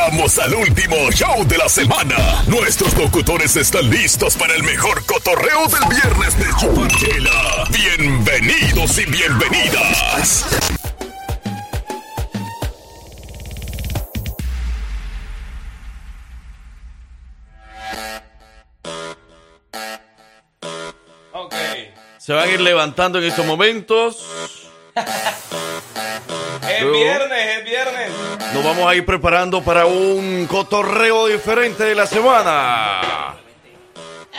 Llegamos al último show de la semana. Nuestros locutores están listos para el mejor cotorreo del viernes de Chuparchela. Bienvenidos y bienvenidas. Ok. Se van a ir levantando en estos momentos. Es Luego. Nos vamos a ir preparando para un cotorreo diferente de la semana.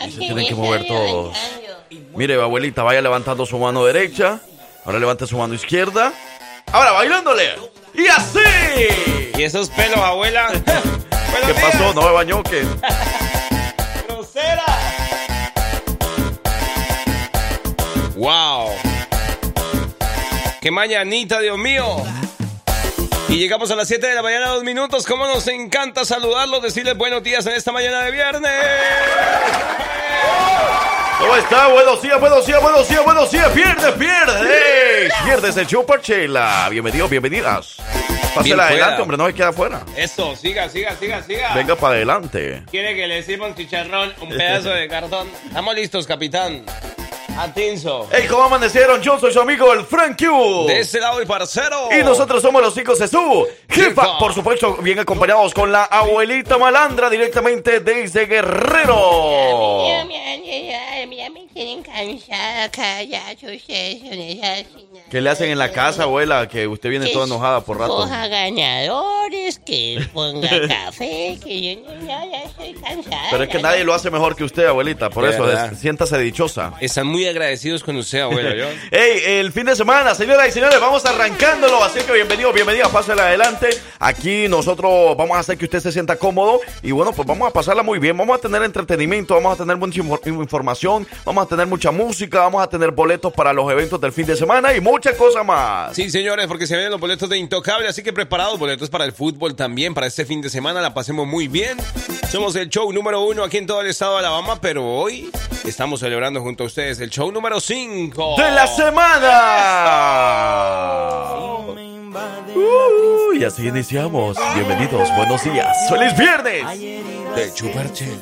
Y se tienen que mover todos. Mire, abuelita, vaya levantando su mano derecha. Ahora levante su mano izquierda. Ahora bailándole. Y así. ¿Y esos pelos, abuela? ¿Qué pasó? No me bañó que. ¡Grosera! ¡Wow! ¡Qué mañanita, Dios mío! Y llegamos a las 7 de la mañana, dos minutos. ¿Cómo nos encanta saludarlos, decirles buenos días en esta mañana de viernes? ¿Cómo está? Buenos días, buenos días, buenos días, buenos días. Pierdes, pierdes. Pierdes el show Parchela. Bienvenidos, bienvenidas. Bien Pásela adelante, hombre, no se queda afuera. Eso, siga, siga, siga, siga. Venga para adelante. ¿Quiere que le sirva un chicharrón, un pedazo de cartón? Estamos listos, capitán. Atinzo. Hey, ¿cómo amanecieron? Yo soy su amigo el Frank Q. De este lado, el parcero. Y nosotros somos los hijos de su jefa. Por supuesto, bien acompañados con la abuelita malandra directamente desde Guerrero. ¿Qué le hacen en la casa, abuela? Que usted viene toda enojada por rato. Coja ganadores, que ponga café, que yo no- ya, ya estoy cansada. Pero es que nadie lo hace mejor que usted, abuelita. Por eso, siéntase dichosa. Están muy agradecidos con usted, abuela. ¿yo? Hey, el fin de semana, señoras y señores, vamos arrancándolo. Así que bienvenido, bienvenida, pásela adelante. Aquí nosotros vamos a hacer que usted se sienta cómodo. Y bueno, pues vamos a pasarla muy bien. Vamos a tener entretenimiento, vamos a tener mucha infor- información, vamos a tener mucha música, vamos a tener boletos para los eventos del fin de semana y muchas cosas más. Sí, señores, porque se vienen los boletos de Intocable, así que preparados, boletos para el fútbol también, para este fin de semana, la pasemos muy bien. Somos el show número uno aquí en todo el estado de Alabama, pero hoy estamos celebrando junto a ustedes el show número 5 De la semana. Uh, y así iniciamos. Bienvenidos, buenos días. ¡Feliz viernes! de Chuparchela.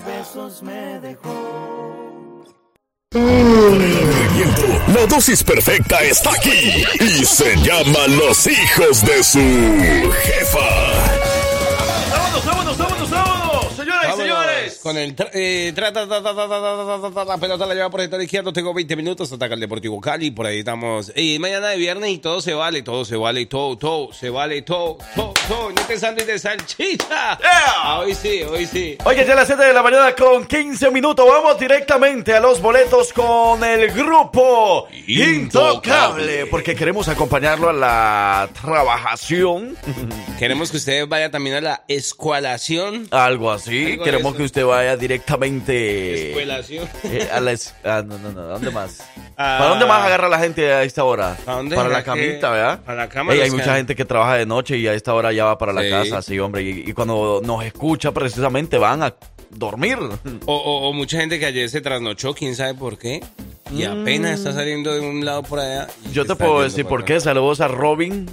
La dosis perfecta está aquí y se llama Los hijos de su jefa. Tra- tra- la pelota la lleva por el sector izquierdo. Tengo 20 minutos. Ataca el Deportivo Cali. Por ahí estamos. Y mañana de viernes y todo se vale. Todo se vale. Todo, todo. Se vale. Todo, todo, todo. No te sándwich de salchicha. Ah, hoy sí, hoy sí. Oye, ya a las 7 de la mañana con 15 minutos. Vamos directamente a los boletos con el grupo Intocable. Porque queremos acompañarlo a la trabajación. Queremos que usted vaya también a la escualación. Algo así. Algo queremos que usted vaya directamente. Escuelación. eh, a la es- ah, no, no, no. ¿a ¿Dónde más? Ah. ¿Para dónde más agarra la gente a esta hora? Para la camita, ¿verdad? Para la cama, Ey, los hay que- mucha gente que trabaja de noche y a esta hora ya va para la Sí. casa, sí, hombre. Y, y cuando nos escucha, precisamente van a dormir. O, o- o mucha gente que ayer se trasnochó, quién sabe por qué. Y apenas está saliendo de un lado por allá. y Mm. Yo te puedo decir por acá. qué. Saludos a Robin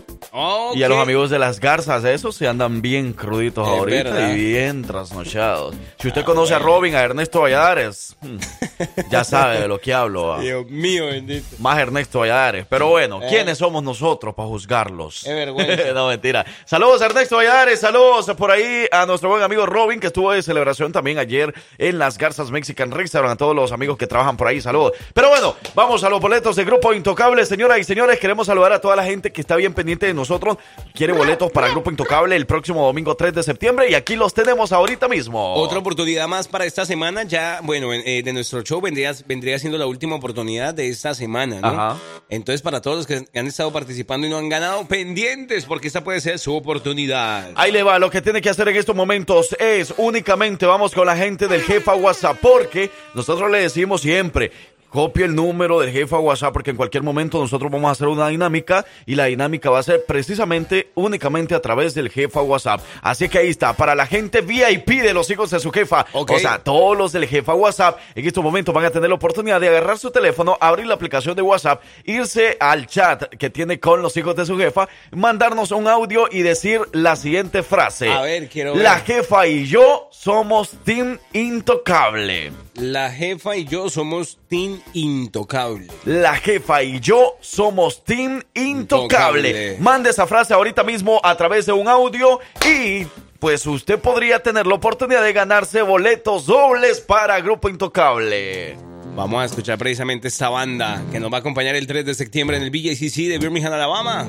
y a los amigos de las garzas. Esos se andan bien cruditos Es ahorita verdad. y bien trasnochados. Si usted conoce a Robin, a Ernesto Valladares, hmm, ya sabe de lo que hablo. ah. Dios mío, bendito. Más Ernesto Valladares. Pero bueno, Eh. ¿quiénes somos nosotros para juzgarlos? Qué vergüenza. no, mentira. Saludos a Ernesto Valladares, saludos por ahí a nuestro buen amigo Robin, que estuvo de celebración también ayer en las Garzas Mexican Restaurant, a todos los amigos que trabajan por ahí, saludos. Pero bueno, vamos a los boletos de Grupo Intocable, señoras y señores, queremos saludar a toda la gente que está bien pendiente de nosotros, quiere boletos para Grupo Intocable el próximo domingo 3 de septiembre y aquí los tenemos ahorita mismo. Otra oportunidad más para esta semana. Ya, bueno, eh, de nuestro show vendría, vendría siendo la última oportunidad de esta semana, ¿no? Ajá. Entonces, para todos los que han estado participando y no han ganado, pendientes, porque esta puede ser su oportunidad. Ahí le va, lo que tiene que hacer en estos momentos es únicamente vamos con la gente del jefa WhatsApp, porque nosotros le decimos siempre, copie el número del jefe a WhatsApp porque en cualquier momento nosotros vamos a hacer una dinámica y la dinámica va a ser precisamente únicamente a través del jefe a WhatsApp. Así que ahí está, para la gente VIP de los hijos de su jefa, o sea, todos los del jefa WhatsApp en estos momentos van a tener la oportunidad de agarrar su teléfono, abrir la aplicación de WhatsApp, irse al chat que tiene con los hijos de su jefa, mandarnos un audio y decir la siguiente frase. A ver, quiero ver. La jefa y yo somos Team Intocable. La jefa y yo somos Team Intocable. La jefa y yo somos Team Intocable. Intocable. Mande esa frase ahorita mismo a través de un audio y pues usted podría tener la oportunidad de ganarse boletos dobles para Grupo Intocable. Vamos a escuchar precisamente esta banda que nos va a acompañar el 3 de septiembre en el BJCC de Birmingham, Alabama.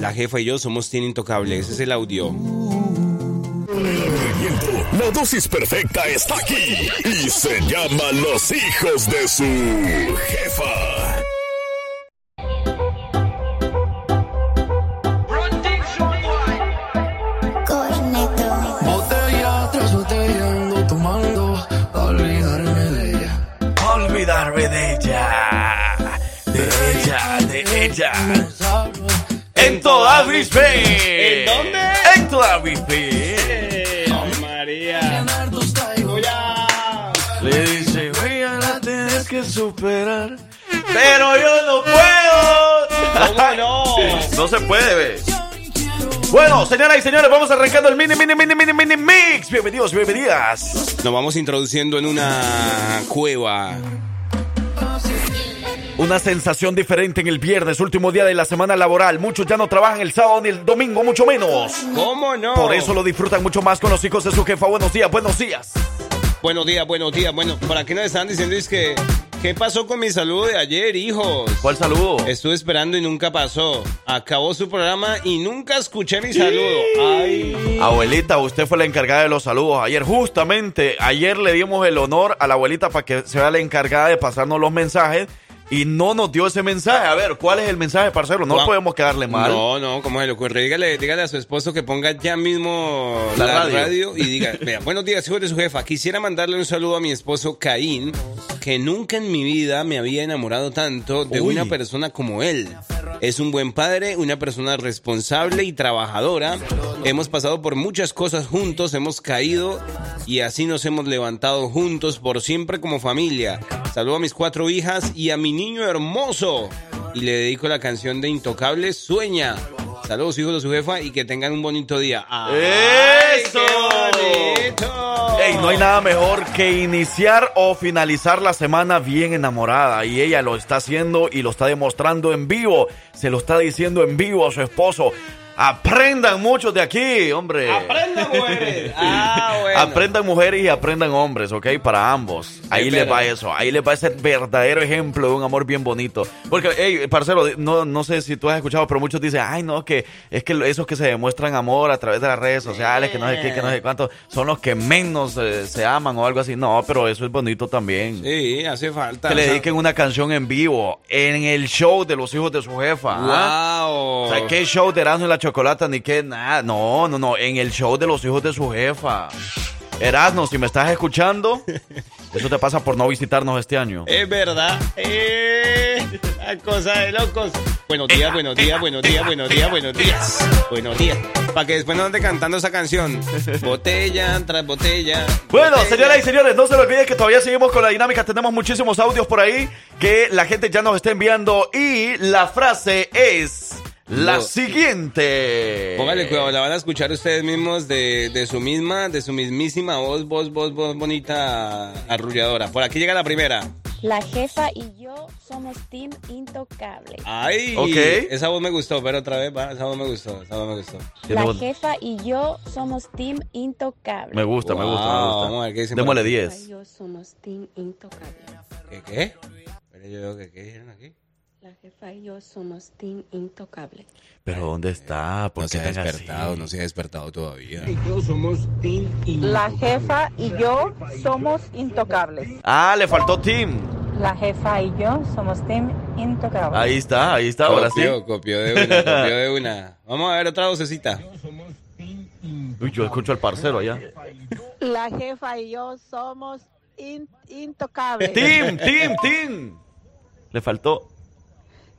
La jefa y yo somos Team Intocable. Ese es el audio. La dosis perfecta está aquí y se llama Los hijos de su jefa. Corneto. Botella tras botella ando tomando pa' olvidarme de ella. Olvidarme de ella. De ella, de ella. En toda mis fe. ¿En dónde? En toda mis Pero yo no puedo. ¿Cómo no? No se puede, ¿ves? Bueno, señoras y señores, vamos arrancando el mini, mini, mini, mini, mini mix. Bienvenidos, bienvenidas. Nos vamos introduciendo en una cueva. Una sensación diferente en el viernes, último día de la semana laboral. Muchos ya no trabajan el sábado ni el domingo, mucho menos. ¿Cómo no? Por eso lo disfrutan mucho más con los hijos de su jefa. Buenos días, buenos días. Buenos días, buenos días. Bueno, por aquí nos están diciendo es que... ¿Qué pasó con mi saludo de ayer, hijos? ¿Cuál saludo? Estuve esperando y nunca pasó. Acabó su programa y nunca escuché mi saludo. Ay. Abuelita, usted fue la encargada de los saludos ayer. Justamente ayer le dimos el honor a la abuelita para que sea la encargada de pasarnos los mensajes y no nos dio ese mensaje. A ver, ¿cuál es el mensaje, parcero? No podemos quedarle mal. No, no, ¿cómo se le ocurre? Dígale, dígale a su esposo que ponga ya mismo La la, radio. radio. y diga, vea, buenos días, hijo de su jefa. Quisiera mandarle un saludo a mi esposo Caín, que nunca en mi vida me había enamorado tanto de Uy. una persona como él. Es un buen padre, una persona responsable y trabajadora. Hemos pasado por muchas cosas juntos, hemos caído y así nos hemos levantado juntos por siempre como familia. Saludo a mis cuatro hijas y a mi niño hermoso. Y le dedico la canción de Intocable, Sueña. Saludos hijos de su jefa y que tengan un bonito día. ¡Ay, ¡Eso! qué bonito! Ey, no hay nada mejor que iniciar o finalizar la semana bien enamorada. Y ella lo está haciendo y lo está demostrando en vivo. Se lo está diciendo en vivo a su esposo. Aprendan muchos de aquí, hombre. ¡Aprendan, mujeres! Ah, bueno. Aprendan mujeres y aprendan hombres, ¿ok? Para ambos. Ahí les va eso. Ahí les va ese verdadero ejemplo de un amor bien bonito. Porque, hey, parcero, no, no sé si tú has escuchado, pero muchos dicen, ay, no, que es que esos que se demuestran amor a través de las redes sociales, que no sé qué, que no sé cuánto, son los que menos eh, se aman o algo así. No, pero eso es bonito también. Sí, hace falta. Que le dediquen una canción en vivo en el show de los hijos de su jefa. ¿ah? Wow. O sea, ¿qué show de Erasmo y la Chocolata? Ni qué nada. No, no, no. En el show de los hijos de su jefa. Erasmo, si me estás escuchando, eso te pasa por no visitarnos este año. Es verdad. Eh, cosa de locos. Buenos días, buenos días, buenos días, buenos días, buenos días. Buenos días. Para que después no ande cantando esa canción. Botella tras botella. Bueno, botella. señoras y señores, no se lo olviden que todavía seguimos con la dinámica. Tenemos muchísimos audios por ahí que la gente ya nos está enviando. Y la frase es la No. siguiente. Póngale cuidado, la van a escuchar ustedes mismos de, de su misma, de su mismísima voz, voz, voz, voz bonita, arrulladora. Por aquí llega la primera. La jefa y yo somos Team Intocable. Ay, Ok. esa voz me gustó, pero otra vez, va, esa voz me gustó, esa voz me gustó. La voz- jefa y yo somos Team Intocable. Me gusta, me gusta, me gusta. vamos a ver qué dice por Démosle aquí. La jefa y 10. yo somos Team Intocable. ¿Qué, qué? Pero yo veo que, ¿qué dijeron aquí? La jefa y yo somos Team Intocable. Pero ¿dónde está? ¿Por No qué se ha despertado, así? no se ha despertado todavía. La jefa y yo somos intocables. Ah, le faltó Tim. La jefa y yo somos Team Intocable. Ahí está, ahí está, ahora sí. Copió, copió de una, copió de una. Vamos a ver otra vocecita. Uy, yo escucho al parcero allá. La jefa y yo somos In- Intocable. Tim, Tim, Tim. Le faltó.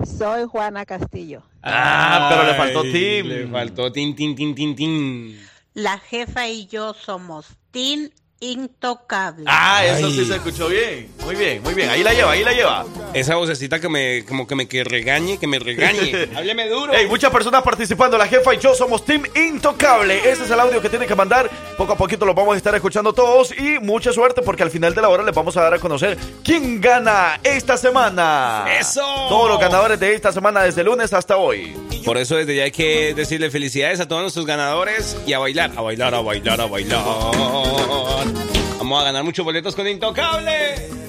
Soy Juana Castillo. Ah, pero le faltó Tim. Le faltó Tim, Tim, Tim, Tim, Tim. La jefa y yo somos Team Intocable. Ah, eso Ay. sí se escuchó bien. Muy bien, muy bien. Ahí la lleva, ahí la lleva. Esa vocecita que me, como que me que regañe, que me regañe. Hábleme duro. Hey, muchas personas participando. La jefa y yo somos Team Intocable. Ese es el audio que tienen que mandar. Poco a poquito lo vamos a estar escuchando todos. Y mucha suerte porque al final de la hora les vamos a dar a conocer quién gana esta semana. ¡Eso! Todos los ganadores de esta semana desde lunes hasta hoy. Por eso desde ya hay que decirle felicidades a todos nuestros ganadores y a bailar, a bailar, a bailar, a bailar. Vamos a ganar muchos boletos con Intocable.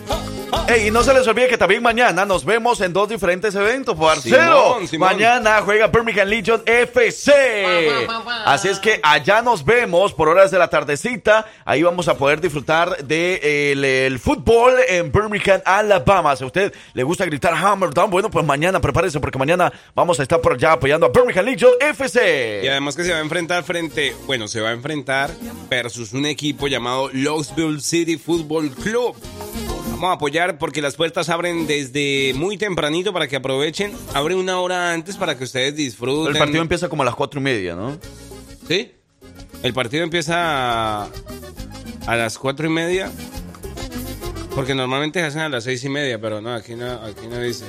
Ey, y no se les olvide que también mañana nos vemos en dos diferentes eventos, parcero. Simón, Simón. Mañana juega Birmingham Legion FC. Así es que allá nos vemos por horas de la tardecita. Ahí vamos a poder disfrutar del de, el, el fútbol en Birmingham, Alabama. Si a usted le gusta gritar Hammer Down, bueno, pues mañana prepárese porque mañana vamos a estar por allá apoyando a Birmingham Legion Y FC. además que se va a enfrentar frente, bueno, se va a enfrentar versus un equipo llamado Louisville City Football Club. Vamos a apoyar porque las puertas abren desde muy tempranito para que aprovechen. Abre una hora antes para que ustedes disfruten. El partido empieza como a las cuatro y media, ¿no? ¿Sí? El partido empieza a, a las cuatro y media. Porque normalmente se hacen a las seis y media, pero no, aquí no, aquí no dice.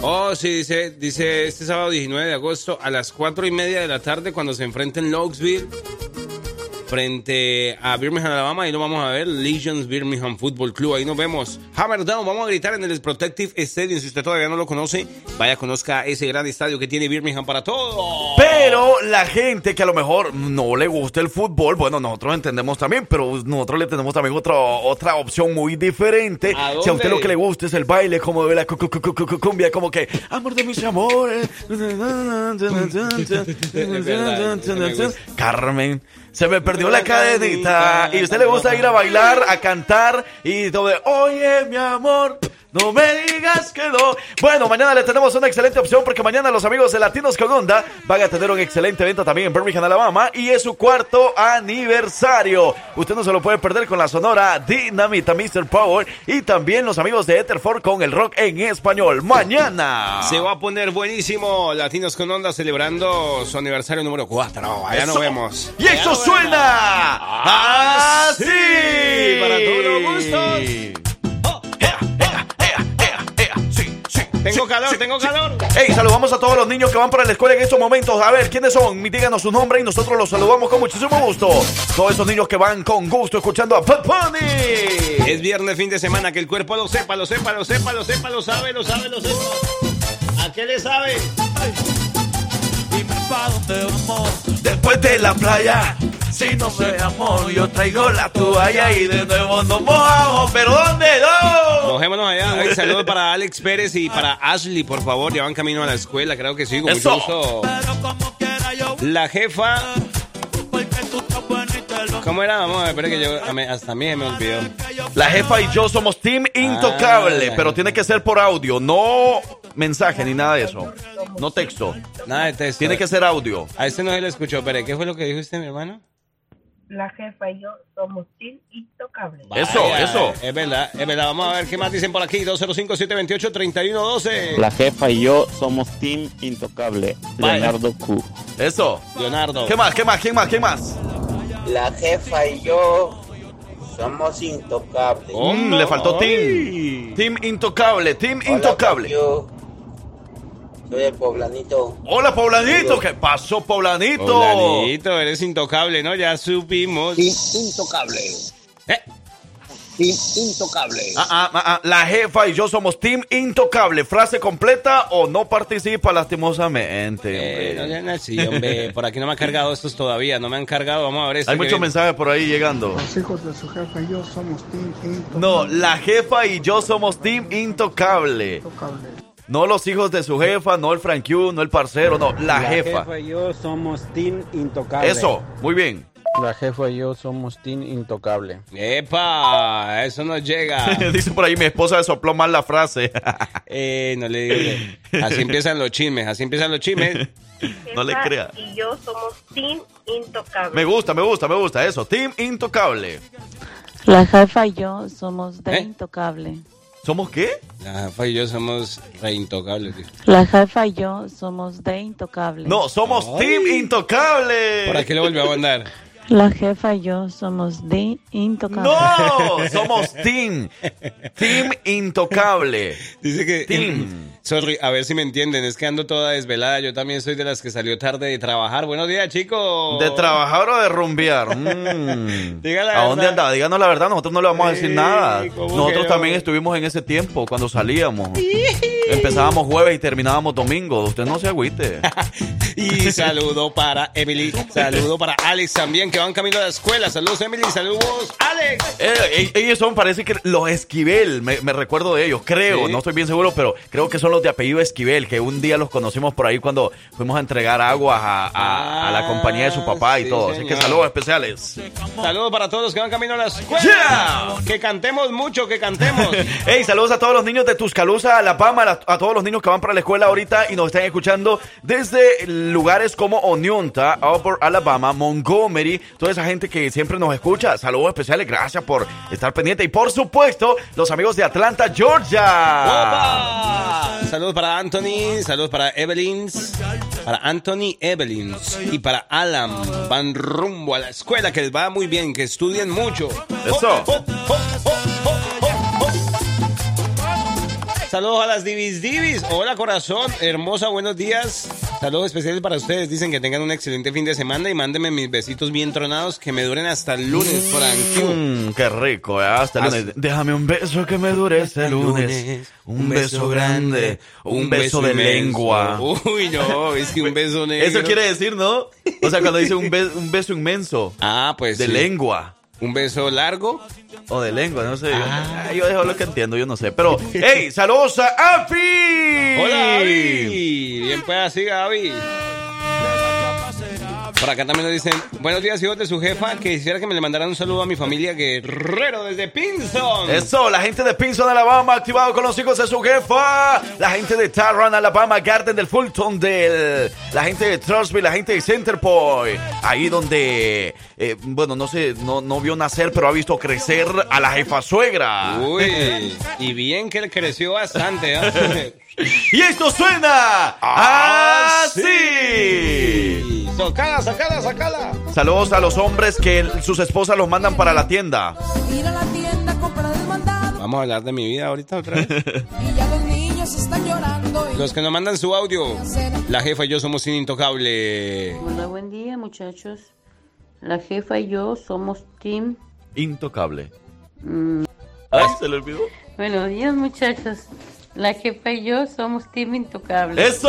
Oh, sí, dice, dice este sábado 19 de agosto a las cuatro y media de la tarde cuando se enfrenten Louisville frente a Birmingham, Alabama. Ahí lo vamos a ver, Legions Birmingham Football Club. Ahí nos vemos. Hammer Down, vamos a gritar en el Protective Stadium. Si usted todavía no lo conoce, vaya, conozca ese gran estadio que tiene Birmingham para todo. Pero la gente que a lo mejor no le gusta el fútbol, bueno, nosotros entendemos también, pero nosotros le tenemos también otra, otra opción muy diferente. ¿A Si a usted lo que le gusta es el baile, como de la cu- cu- cu- cu- cu- cumbia, como que amor de mis amores. Carmen. Se me perdió la cadenita. Y a usted le gusta ir a bailar, a cantar y todo de, oye, mi amor, no me digas que no. Bueno, mañana le tenemos una excelente opción porque mañana los amigos de Latinos con Onda van a tener un excelente evento también en Birmingham, Alabama y es su cuarto aniversario. Usted no se lo puede perder con la sonora Dinamita Mr. Power y también los amigos de Etherford con el rock en español. Mañana. Se va a poner buenísimo Latinos con Onda celebrando su aniversario número 4. Allá nos vemos. Y eso suena así. Para todos los gustos. Tengo calor, tengo calor. Hey, saludamos a todos los niños que van para la escuela en estos momentos. A ver, ¿quiénes son? Díganos su nombre y nosotros los saludamos con muchísimo gusto. Todos esos niños que van con gusto escuchando a Bad Bunny. Es viernes, fin de semana, que el cuerpo lo sepa, lo sepa, lo sepa, lo sepa, lo sabe, lo sabe, lo sepa. ¿A qué le sabe? Después de la playa, si no me amor, yo traigo la toalla y de nuevo nos mojamos. ¿Pero dónde no? Mojémonos allá. Saludos para Alex Pérez y para Ashley, por favor. Ya van camino a la escuela, creo que sí, con Eso. mucho gusto. La jefa. ¿Cómo era? Vamos a ver, espera que yo hasta a mí me olvidó. La jefa y yo somos Team Intocable, Ah. pero tiene que ser por audio, no mensaje ni nada de eso. No texto. Nada de texto. Tiene que ser audio. A este no se le escuchó, pero ¿qué fue lo que dijo usted, mi hermano? La jefa y yo somos Team Intocable. Eso, Vaya, eso. Es verdad, es verdad. Vamos a ver qué más dicen por aquí. 205-728-3112. La jefa y yo somos Team Intocable. Vaya. Leonardo Q. Eso. Leonardo. ¿Qué más? ¿Qué más? ¿Quién más? ¿Quién más? La jefa y yo somos intocables. Mm, le faltó Team. Team Intocable, Team Intocable. Yo soy el poblanito. Hola, Poblanito. ¿Qué pasó, Poblanito? Poblanito, eres intocable, ¿no? Ya supimos. Team Intocable. Eh. Team Intocable. Ah, ah, ah, ah. La jefa y yo somos Team Intocable. Frase completa o no participa lastimosamente. Eh, no sean así, hombre. Por aquí no me han cargado estos todavía. No me han cargado. Vamos a ver este Hay muchos mensajes por ahí llegando. Los hijos de su jefa y yo somos Team Intocable. No, la jefa y yo somos Team Intocable. No los hijos de su jefa, no el Frank Q, no el parcero, no, la, jefa. y yo somos Team Intocable. Eso, muy bien. La jefa y yo somos Team Intocable. ¡Epa! Eso no llega. Dice por ahí, mi esposa le sopló mal la frase. Eh, no le digo. Así empiezan los chismes. Así empiezan los chismes. No le crea. Y yo somos Team Intocable. Me gusta, me gusta, me gusta eso. Team Intocable. La jefa y yo somos de ¿Eh? intocable. ¿Somos qué? La jefa y yo somos reintocables. tío. La jefa y yo somos de intocable. No, somos Ay. Team Intocable. ¿Por aquí lo volvió a mandar? La jefa y yo somos de intocable. No, somos Team. Team Intocable. Dice que. Team. Sorry, a ver si me entienden. Es que ando toda desvelada. Yo también soy de las que salió tarde de trabajar. Buenos días, chicos. ¿De trabajar o de rumbear? Mm. ¿A dónde verdad. andaba? Díganos la verdad, nosotros no le vamos a decir Sí, nada. ¿cómo Nosotros también no? estuvimos en ese tiempo cuando salíamos. Empezábamos jueves y terminábamos domingo. Usted no se agüite. Y saludo para Emily. Saludo para Alex también, que van camino a la escuela. Saludos, Emily. Saludos, Alex. Eh, eh, ellos son, parece que los Esquivel, me, recuerdo de ellos, creo, Sí. no estoy bien seguro, pero creo que son los de apellido Esquivel, que un día los conocimos por ahí cuando fuimos a entregar agua a, a- a la compañía de su papá y Ah, todo. Así que saludos especiales. Saludos para todos los que van camino a la escuela. Yeah. Que cantemos mucho, que cantemos. Hey, saludos a todos los niños de Tuscaloosa, Alabama, a, a todos los niños que van para la escuela ahorita y nos están escuchando desde lugares como Oneonta, Upper Alabama, Montgomery, toda esa gente que siempre nos escucha. Saludos especiales, gracias por estar pendiente. Y por supuesto, los amigos de Atlanta, Georgia. ¡Opa! Saludos para Anthony, saludos para Evelyn, para Anthony Evelyn y para Alan. Van rumbo a la escuela, que les va muy bien, que estudien mucho. Eso. Oh, oh, oh. Saludos a las Divis Divis. Hola corazón, hermosa, buenos días. Saludos especiales para ustedes. Dicen que tengan un excelente fin de semana y mándenme mis besitos bien tronados que me duren hasta el lunes, Frankie. Mm, qué rico, ¿eh? hasta el lunes. Déjame un beso que me dure este lunes. Un beso grande, un beso de inmenso. lengua. Uy, no, es que un beso negro. Eso quiere decir, ¿no? O sea, cuando dice un, be- un beso inmenso. Ah, pues De sí. lengua. Un beso largo. O de lengua, no sé. Ah. Yo, yo dejo lo que entiendo, yo no sé. Pero, hey, saludos a Api. Hola, Gaby. Bien, pues así, Gaby. Por acá también nos dicen, buenos días, hijos de su jefa, que quisiera que me le mandaran un saludo a mi familia Guerrero desde Pinson. Eso, la gente de Pinson, Alabama, activado con los hijos de su jefa. La gente de Tarrant, Alabama, Garden del Fulton, del, la gente de Trustville, la gente de Center Point. Ahí donde, eh, bueno, no sé, no, no vio nacer, pero ha visto crecer a la jefa suegra. Uy, y bien que le creció bastante, ¿eh? Y esto suena así. Sacala, sacala, sacala. Saludos a los hombres que sus esposas los mandan para la tienda. Ir a la tienda a comprar el mandado Vamos a hablar de mi vida ahorita otra vez. y ya los niños están llorando. Y Los que nos mandan su audio. La jefa y yo somos intocable. Hola, buen día muchachos. La jefa y yo somos Team. Intocable. mm, Ay, se le olvidó. buenos días muchachos. La jefa y yo somos Team Intocable. ¡Eso!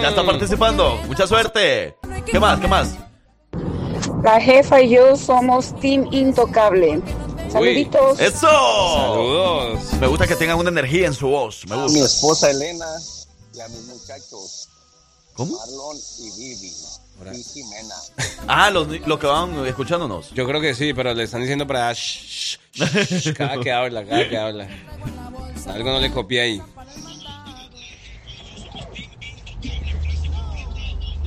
Ya está participando. Mucha suerte. ¿Qué más? ¿Qué más? La jefa y yo somos Team Intocable. Saluditos. ¡Eso! Saludos. Me gusta que tengan una energía en su voz. Me Mi gusta. esposa Elena y a mis muchachos ¿Cómo? Marlon y Vivi y Jimena. Ah, los, los que van escuchándonos. Yo creo que sí, pero le están diciendo para... shh, shh, shh, cada que habla, cada que habla. Algo no le copié ahí.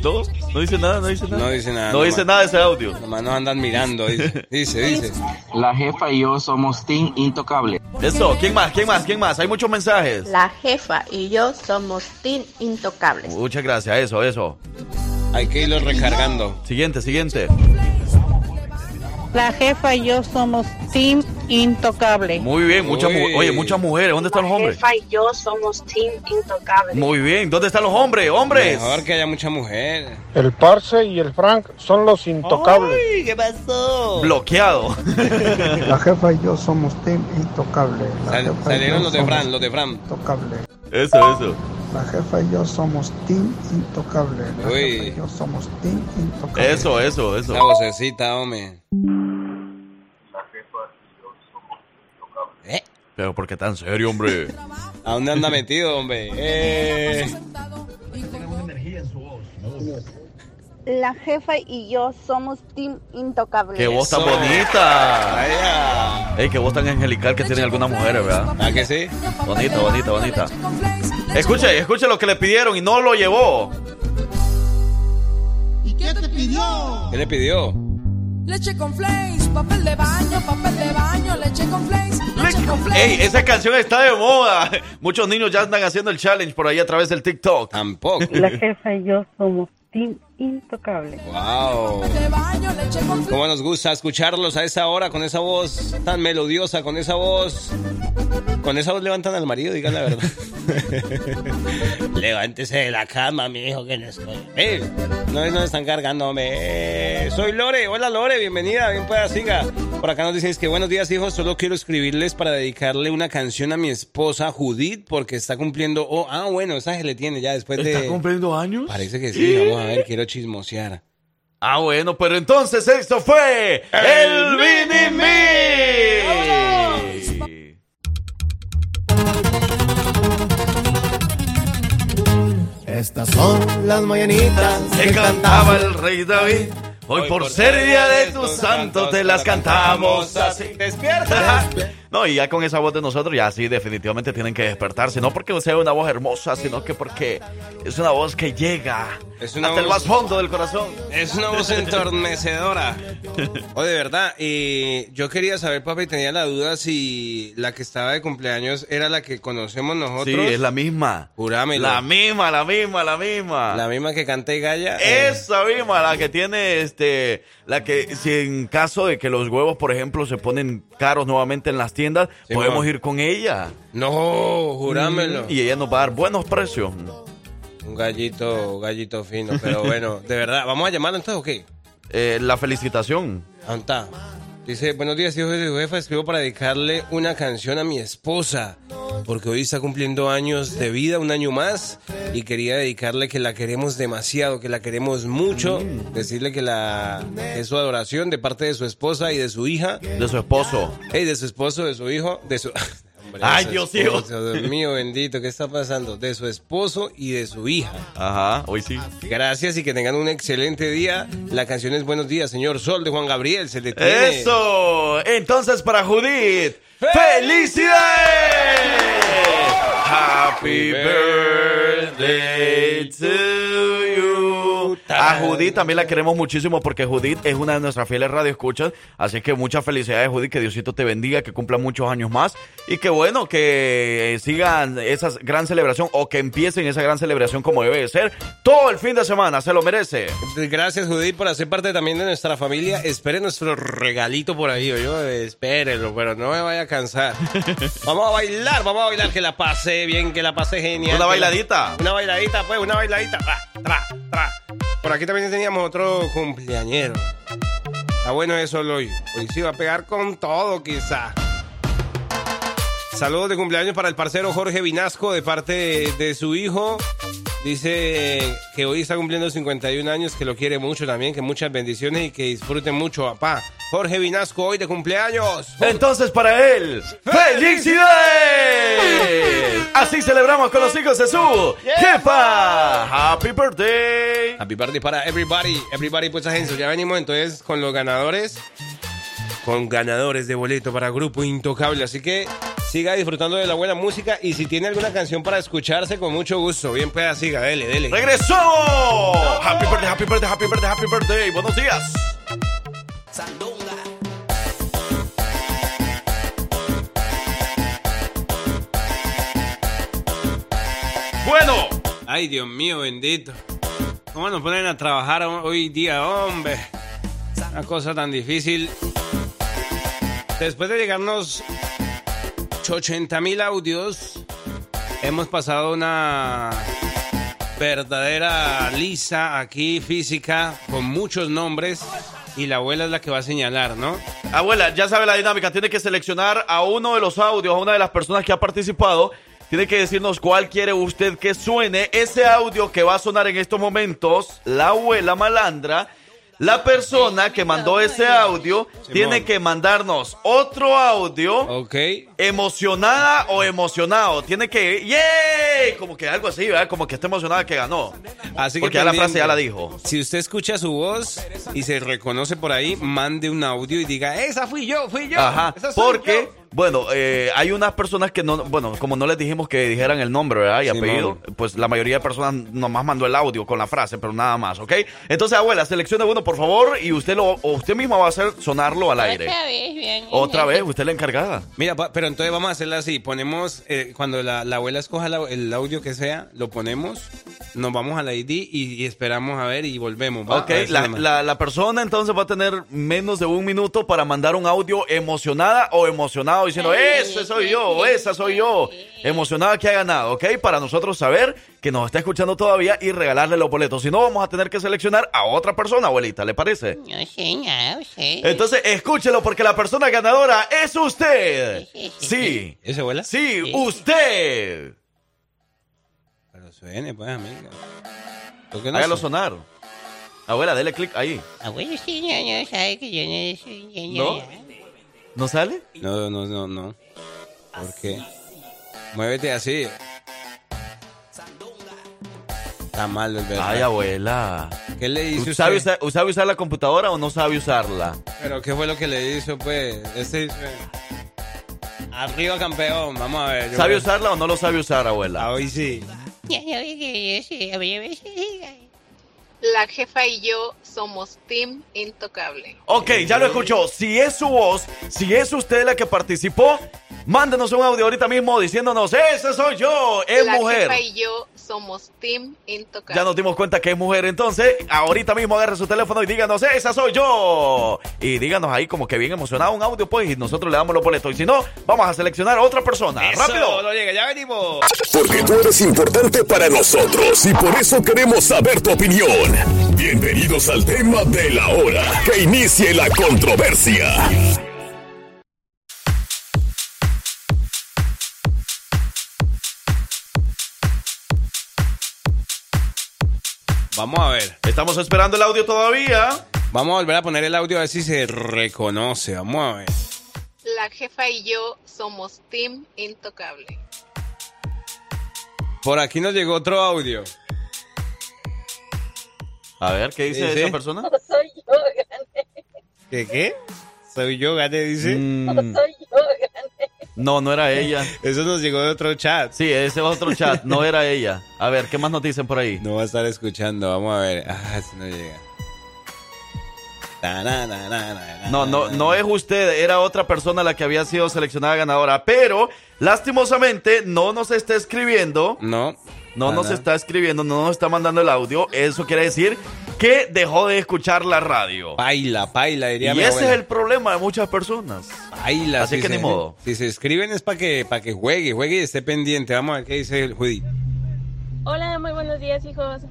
¿No? ¿No dice nada? ¿No dice nada? No dice nada. No nomás- dice nada de ese audio. Nomás nos andan mirando, dice. Dice, dice. La jefa y yo somos Team Intocable. Eso. ¿Quién más? ¿Quién más? ¿Quién más? Hay muchos mensajes. La jefa y yo somos Team Intocables. Muchas gracias. Eso, eso. Hay que irlo recargando. Siguiente, siguiente. La jefa y yo somos Team Intocable. Muy bien. Muchas mu- Uy. Oye, muchas mujeres. ¿Dónde están los hombres? y yo somos Team Intocable. Muy bien. ¿Dónde están los hombres? ¡Hombres! Mejor que haya mucha mujer. El Parce y el Frank son los intocables. ¿Qué pasó? Bloqueado. La jefa y yo somos Team Intocable. La Sal- jefa salieron los de Fran, los de Fran. Intocable. Eso, eso. La jefa y yo somos Team Intocable. La Uy. jefa y yo somos Team Intocable. Eso, eso, eso. Esa vocecita, hombre. ¿Eh? Pero ¿por qué tan serio, hombre? ¿A dónde anda metido, hombre? Eh. La jefa y yo somos Team Intocable. ¡Qué voz tan Eso. bonita! Ey, qué voz tan angelical que tienen algunas mujeres, ¿verdad? ¿A que sí? Bonita, bonita, bonita. Escuche, escuche lo que le pidieron y no lo llevó. ¿Y qué te pidió? ¿Qué le pidió? Leche con flakes, papel de baño, papel de baño, leche con flakes, leche con flakes. Ey, esa canción está de moda. Muchos niños ya andan haciendo el challenge por ahí a través del TikTok. Tampoco. La jefa y yo somos Team Intocable. Wow. Cómo nos gusta escucharlos a esa hora con esa voz tan melodiosa, con esa voz. Con esa voz levantan al marido, digan la verdad. Levántese de la cama, mi hijo, que no estoy. ¡Eh! No nos están cargándome. Soy Lore. Hola, Lore. Bienvenida. Bien pueda, siga. Por acá nos dicen que buenos días, hijos. Solo quiero escribirles para dedicarle una canción a mi esposa Judith porque está cumpliendo. Oh, ah, bueno, esa se le tiene ya después de. ¿Está cumpliendo años? Parece que sí. Vamos a ver, quiero chismosear. Ah, bueno, pero entonces esto fue el Mini Me. Estas son las mañanitas que cantaba el rey David. Hoy por ser día de tu santo te las cantamos así. ¡Despierta! No, y ya con esa voz de nosotros, ya sí, definitivamente tienen que despertarse. No porque sea una voz hermosa, sino que porque es una voz que llega Es una hasta el voz- más fondo del corazón. Es una voz entormecedora. O de verdad, y yo quería saber, papi, tenía la duda si la que estaba de cumpleaños era la que conocemos nosotros. Sí, es la misma. Jurámelo. La misma, la misma, la misma. La misma que canta y galla. eh, Esa misma, la que tiene este, la que si en caso de que los huevos, por ejemplo, se ponen caros nuevamente en las tiendas, Sí, podemos ir con ella. No, jurámelo. Y ella nos va a dar buenos precios. Un gallito, gallito fino, pero bueno, de verdad, ¿vamos a llamarla entonces o qué? Eh, la felicitación. ¿Dónde está? Dice, buenos días, hijo de jefa. Escribo para dedicarle una canción a mi esposa, porque hoy está cumpliendo años de vida, un año más, y quería dedicarle que la queremos demasiado, que la queremos mucho, decirle que la es su adoración de parte de su esposa y de su hija, De su esposo. hey, de su esposo, de su hijo, de su... Hombre, Ay, Dios mío. Dios mío, bendito, ¿qué está pasando? De su esposo y de su hija. Ajá, hoy sí. Gracias y que tengan un excelente día. La canción es Buenos días, señor Sol de Juan Gabriel. Se detiene. Eso. Entonces para Judith, ¡Felicidades! Happy birthday to. A Judith también la queremos muchísimo porque Judith es una de nuestras fieles radioescuchas. Así que muchas felicidades, Judith. Que Diosito te bendiga, que cumpla muchos años más. Y que bueno, que sigan esa gran celebración o que empiecen esa gran celebración como debe de ser. Todo el fin de semana, se lo merece. Gracias, Judith, por hacer parte también de nuestra familia. Espere nuestro regalito por ahí, yo espérenlo, pero no me vaya a cansar. vamos a bailar, vamos a bailar, que la pase bien, que la pase genial. Una bailadita. Una bailadita, pues, una bailadita. Tra, tra, tra. Por aquí también teníamos otro cumpleañero. Está bueno eso hoy. Hoy sí va a pegar con todo, quizá. Saludos de cumpleaños para el parcero Jorge Vinasco de parte de, de su hijo. Dice que hoy está cumpliendo 51 años, que lo quiere mucho también, que muchas bendiciones y que disfruten mucho, papá. Jorge Vinasco hoy de cumpleaños. Entonces para él, ¡felicidades! Así celebramos con los hijos de su jefa. Happy birthday. Happy birthday para everybody, everybody pues agencia. Ya venimos entonces con los ganadores, con ganadores de boleto para Grupo Intocable. Así que siga disfrutando de la buena música y si tiene alguna canción para escucharse, con mucho gusto. Bien pueda, siga, dele, dele. ¡Regresó! Happy birthday, happy birthday, happy birthday, happy birthday. Buenos días. Bueno, Ay, Dios mío, bendito. ¿Cómo nos ponen a trabajar hoy día, hombre? Una cosa tan difícil. Después de llegarnos 80 mil audios, hemos pasado una verdadera lista aquí física con muchos nombres y la abuela es la que va a señalar, ¿no? abuela, ya sabe la dinámica. Tiene que seleccionar a uno de los audios, a una de las personas que ha participado. Tiene que decirnos cuál quiere usted que suene. Ese audio que va a sonar en estos momentos, la abuela malandra. La persona que mandó ese audio tiene que mandarnos otro audio Ok. emocionada o emocionado. Tiene que, ¡yay! Como que algo así, ¿verdad? Como que está emocionada que ganó. Así que Porque ya la frase ya la dijo. Si usted escucha su voz y se reconoce por ahí, mande un audio y diga, esa fui yo, fui yo. Ajá, porque yo". Bueno, eh, hay unas personas que no, bueno, como no les dijimos que dijeran el nombre, ¿verdad? Y Sí, apellido, pues la mayoría de personas nomás mandó el audio con la frase, pero nada más, ¿ok? Entonces, abuela, seleccione uno, por favor, y usted lo, o usted mismo va a hacer sonarlo al aire. Otra vez, bien. Otra vez, usted es la encargada. Mira, pa- pero entonces vamos a hacerla así. Ponemos, eh, cuando la, la abuela escoja la- el audio que sea, lo ponemos, nos vamos a la ID y, y esperamos a ver y volvemos. ¿va? Ok, la, la- la persona entonces va a tener menos de un minuto para mandar un audio emocionada o emocionado diciendo, ese soy yo, esa soy yo, emocionada que ha ganado, ¿ok? Para nosotros saber que nos está escuchando todavía y regalarle los boletos. Si no, vamos a tener que seleccionar a otra persona, abuelita, ¿le parece? No sé nada, usted. Entonces, escúchelo porque la persona ganadora es usted. Sí. ¿Ese abuela? Sí, usted. Pero suene, pues, amiga. ¿Por qué no Hágalo suena? sonar. Abuela, dele clic ahí. Abuelo, sí, no, no, sabe que yo no soy ¿No? ¿No sale? No, no, no, no. ¿Por qué? Muévete así. Está mal, el verdad. Ay, abuela. ¿Qué le dice ¿Usted sabe, usar, sabe usar la computadora o no sabe usarla? Pero ¿qué fue lo que le hizo, pues? Este dice... Arriba, campeón. Vamos a ver. ¿Sabe usarla o no lo sabe usar, abuela? Hoy sí. La jefa y yo somos Team Intocable. Ok, ya lo escuchó. Si es su voz, si es usted la que participó, mándenos un audio ahorita mismo diciéndonos, ese soy yo, es la mujer. jefa y yo somos Team Intocable. Ya nos dimos cuenta que es mujer, entonces ahorita mismo agarre su teléfono y díganos, esa soy yo. Y díganos ahí como que bien emocionado un audio, pues, y nosotros le damos los boletos. Y si no, vamos a seleccionar a otra persona. Eso, ¡Rápido! no llega, ya venimos. Porque tú eres importante para nosotros y por eso queremos saber tu opinión. Bienvenidos al tema de la hora. Que inicie la controversia. Vamos a ver. Estamos esperando el audio todavía. Vamos a volver a poner el audio a ver si se reconoce. Vamos a ver. La jefa y yo somos Team Intocable. Por aquí nos llegó otro audio. A ver, ¿qué dice ¿Dice? esa persona? Soy yo, gané. ¿Qué qué? Soy yo, gané, dice. Mm, Soy yo, gané. No, no era ella. Eso nos llegó de otro chat. Sí, ese es otro chat, no era ella. A ver, ¿qué más nos dicen por ahí? No va a estar escuchando. Vamos a ver. Ah, si no llega. No, no, no es usted, era otra persona la que había sido seleccionada ganadora, pero lastimosamente no nos está escribiendo, No. No nos está escribiendo, no nos está mandando el audio, eso quiere decir que dejó de escuchar la radio. Paila, paila, diría Y mi ese abuela. es el problema de muchas personas. Paila. Así si que se- ni modo. Si se escriben es para que, para que juegue, juegue y esté pendiente. Vamos a ver qué dice el Judy. Hola, muy buenos días, hijos.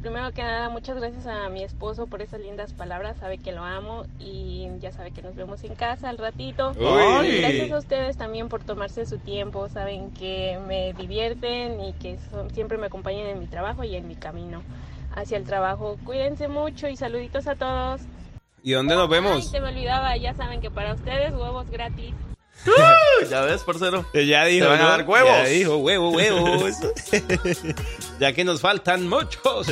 Primero que nada, muchas gracias a mi esposo por esas lindas palabras. Sabe que lo amo y ya sabe que nos vemos en casa al ratito. Uy. Y gracias a ustedes también por tomarse su tiempo. Saben que me divierten y que son- siempre me acompañan en mi trabajo y en mi camino hacia el trabajo. Cuídense mucho y saluditos a todos. ¿Y dónde nos Ay, vemos? se me olvidaba, ya saben que para ustedes huevos gratis. Ya ves, parcero. Eh, Ya dijo. Te van a dar huevos. Ya dijo, huevo, huevos. ya que nos faltan muchos.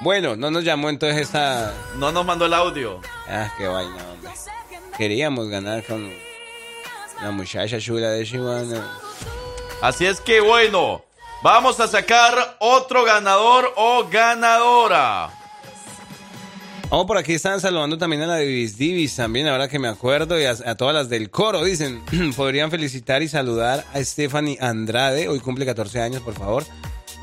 Bueno, no nos llamó entonces esta. No nos mandó el audio. Ah, qué vaina, hombre. Queríamos ganar con la muchacha chula de Chihuahua. Así es que bueno, vamos a sacar otro ganador o ganadora. Vamos por aquí, están saludando también a la Divis Divis, también ahora que me acuerdo, y a, a todas las del coro, dicen, podrían felicitar y saludar a Stephanie Andrade, hoy cumple 14 años, por favor.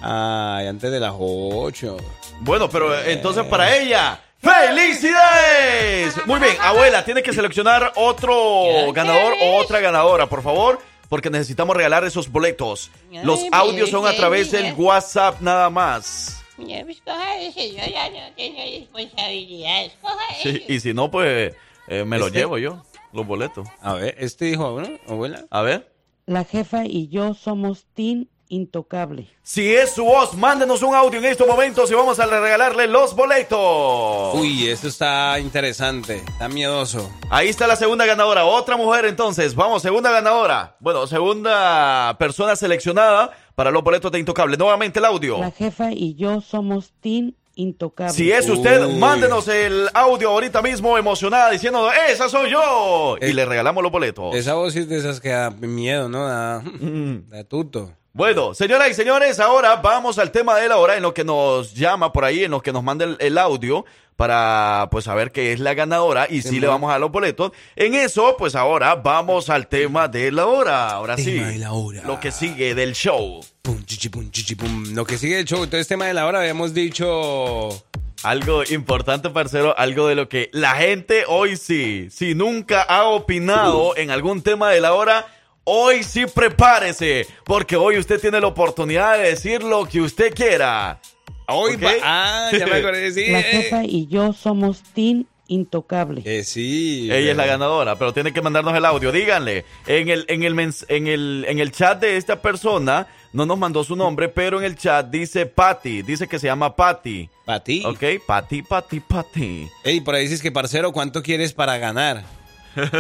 Ay, antes de las 8. Bueno, pero eh, entonces para ella, ¡felicidades! Muy bien, abuela, tiene que seleccionar otro ganador o otra ganadora, por favor, porque necesitamos regalar esos boletos. Los audios son a través del WhatsApp nada más. Pues, coja ese, yo ya no tengo responsabilidades. Coja Sí, ese. y si no, pues eh, me lo ¿Este? llevo yo, los boletos. A ver, este dijo, ¿no? abuela. A ver. La jefa y yo somos Team Intocable. Si es su voz, mándenos un audio en estos momentos y vamos a regalarle los boletos. Uy, esto está interesante, está miedoso. Ahí está la segunda ganadora, otra mujer entonces. Vamos, segunda ganadora. Bueno, segunda persona seleccionada para los boletos de Intocable. Nuevamente el audio. La jefa y yo somos Team Intocable. Si es usted, mándenos el audio ahorita mismo emocionada diciendo, esa soy yo. y le regalamos los boletos. Esa voz es de esas que da miedo, ¿no? Da, da tuto. Bueno, señoras y señores, ahora vamos al tema de la hora en lo que nos llama por ahí, en lo que nos manda el, el audio para pues saber qué es la ganadora y si le vamos a dar los boletos. En eso, pues ahora vamos al tema de la hora. Ahora sí. Tema de la hora. Lo que sigue del show. Pum, chichi, pum, chichi, pum. Lo que sigue del show. Entonces, tema de la hora, habíamos dicho... Algo importante, parcero, algo de lo que la gente hoy sí, si nunca ha opinado en algún tema de la hora, hoy sí prepárese, porque hoy usted tiene la oportunidad de decir lo que usted quiera. Hoy ¿Ok? va- Ah, ya me acordé, sí. La eh. jefa y yo somos Team Intocable. Eh, sí. Ella es la ganadora, pero tiene que mandarnos el audio. Díganle, en el, en el, mens- en el, en el chat de esta persona, no nos mandó su nombre, pero en el chat dice Patty, dice que se llama Patty. ¿Patty? Ok, Patty, Patty, Patty. Ey, por ahí dices que, parcero, ¿cuánto quieres para ganar?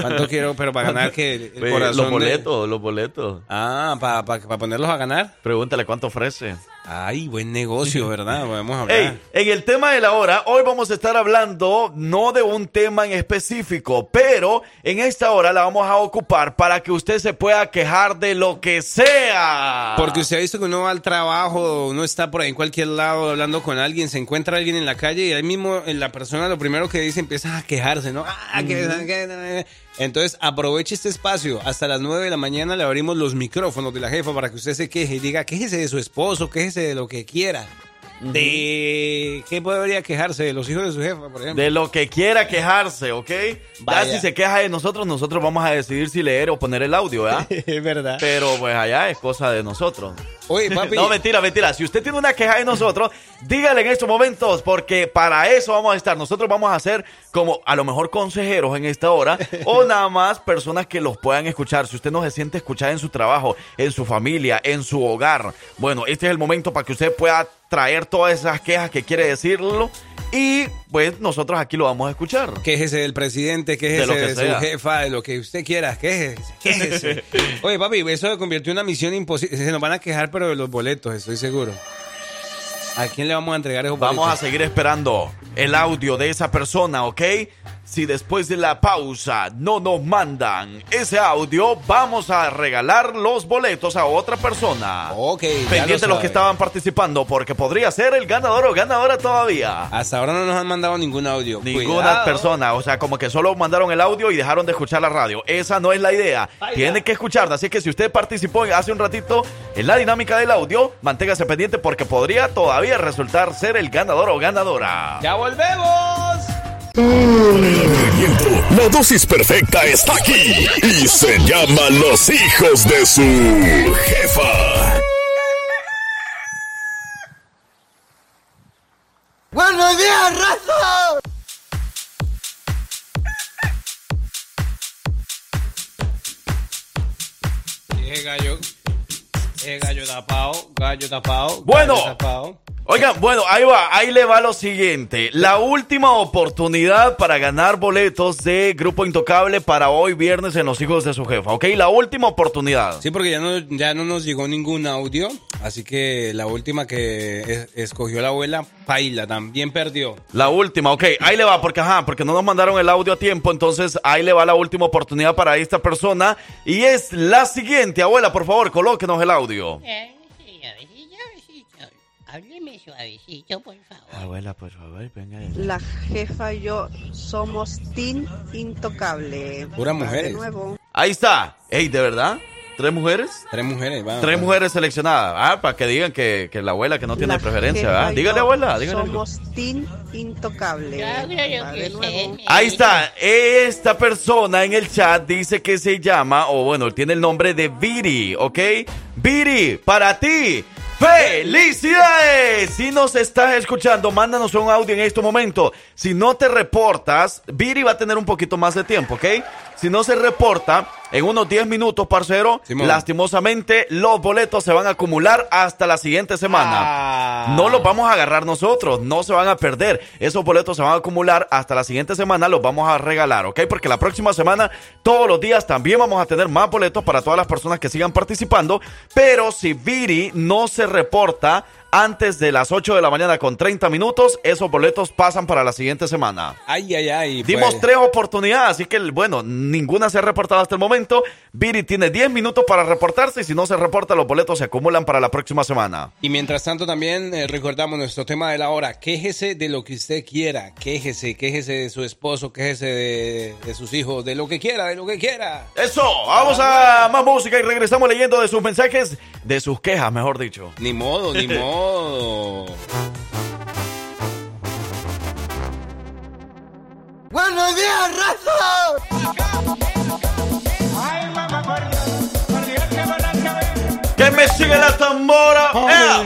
¿Cuánto quiero, pero para ganar que el Pues, corazón los de- boletos, los boletos. Ah, para ponerlos a ganar. Pregúntale cuánto ofrece. Ay, buen negocio, ¿verdad? Vamos a hablar. En el tema de la hora, hoy vamos a estar hablando no de un tema en específico, pero en esta hora la vamos a ocupar para que usted se pueda quejar de lo que sea. Porque usted ha visto que uno va al trabajo, uno está por ahí en cualquier lado hablando con alguien, se encuentra alguien en la calle y ahí mismo la persona lo primero que dice empieza a quejarse, ¿no? Ah, que- Entonces aproveche este espacio. Hasta las 9 de la mañana le abrimos los micrófonos de la jefa para que usted se queje y diga, quéjese de su esposo, quéjese de lo que quiera. De qué podría quejarse de los hijos de su jefa, por ejemplo. De lo que quiera quejarse, ¿ok? Ya si se queja de nosotros, nosotros vamos a decidir si leer o poner el audio, ¿verdad? es verdad. Pero pues allá es cosa de nosotros. Oye, papi. No, mentira, mentira. Si usted tiene una queja de nosotros, dígale en estos momentos, porque para eso vamos a estar. Nosotros vamos a ser como a lo mejor consejeros en esta hora o nada más personas que los puedan escuchar. Si usted no se siente escuchar en su trabajo, en su familia, en su hogar, bueno, este es el momento para que usted pueda traer todas esas quejas que quiere decirlo y pues nosotros aquí lo vamos a escuchar. Quéjese del presidente, quéjese De lo de, que su sea. jefa, de lo que usted quiera, quéjese, quéjese. Oye, papi, eso se convirtió en una misión imposible. Se nos van a quejar, pero de los boletos, estoy seguro. ¿A quién le vamos a entregar esos boletos? Vamos a seguir esperando el audio de esa persona, ¿ok? Si después de la pausa no nos mandan ese audio, vamos a regalar los boletos a otra persona. Ok, Pendiente lo de los que estaban participando, porque podría ser el ganador o ganadora todavía. Hasta ahora no nos han mandado ningún audio. Ninguna Cuidado. persona, o sea, como que solo mandaron el audio y dejaron de escuchar la radio. Esa no es la idea. Tiene que escucharla. Así que si usted participó hace un ratito en la dinámica del audio, manténgase pendiente porque podría todavía resultar ser el ganador o ganadora. ¡Ya volvemos! La dosis perfecta está aquí y se llama Los hijos de su jefa. ¡Buenos días, raza! Ese gallo, ese gallo tapado, gallo tapado. Bueno. gallo tapado. Oigan, bueno, ahí va, ahí le va lo siguiente. La última oportunidad para ganar boletos de Grupo Intocable para hoy viernes en Los Hijos de su Jefa, ¿ok? La última oportunidad. Sí, porque ya no, ya no nos llegó ningún audio, así que la última que es- escogió la abuela, Paila, también perdió. La última, ok, ahí le va, porque ajá, porque no nos mandaron el audio a tiempo, entonces ahí le va la última oportunidad para esta persona. Y es la siguiente, abuela, por favor, colóquenos el audio. Hábleme suavecito, por favor. Abuela, por favor, venga. La jefa y yo somos Team Intocable. Puras mujeres. De nuevo. Ahí está. Ey, ¿de verdad? ¿Tres mujeres? Tres mujeres, vamos. Tres mujeres seleccionadas. Ah, para que digan que, que la abuela que no tiene La preferencia, ¿verdad? Dígale, abuela, dígale. Somos Team Intocable. Yo que sé, Ahí está, esta persona en el chat dice que se llama, o bueno, tiene el nombre de Viri, ¿ok? Viri, para ti, ¡felicidades! Si nos estás escuchando, mándanos un audio en este momento. Si no te reportas, Viri va a tener un poquito más de tiempo, ¿ok? Si no se reporta, en unos 10 minutos, parcero, Simón. lastimosamente los boletos se van a acumular hasta la siguiente semana. Ah. No los vamos a agarrar nosotros, no se van a perder. Esos boletos se van a acumular hasta la siguiente semana, los vamos a regalar, ¿ok? Porque la próxima semana, todos los días, también vamos a tener más boletos para todas las personas que sigan participando. Pero si Viri no se reporta antes de las 8 de la mañana con 30 minutos, esos boletos pasan para la siguiente semana. Ay, ay, ay. Dimos pues. tres oportunidades, así que bueno, ninguna se ha reportado hasta el momento. Viri tiene 10 minutos para reportarse y si no se reporta, los boletos se acumulan para la próxima semana. Y mientras tanto también eh, recordamos nuestro tema de la hora. Quéjese de lo que usted quiera. Quéjese, quéjese de su esposo, quéjese de, de sus hijos, de lo que quiera, de lo que quiera. Eso, vamos a más música y regresamos leyendo de sus mensajes, de sus quejas, mejor dicho. Ni modo, ni modo. ¡Buenos días, raza! Que me sigue la tambora. ¡Ea!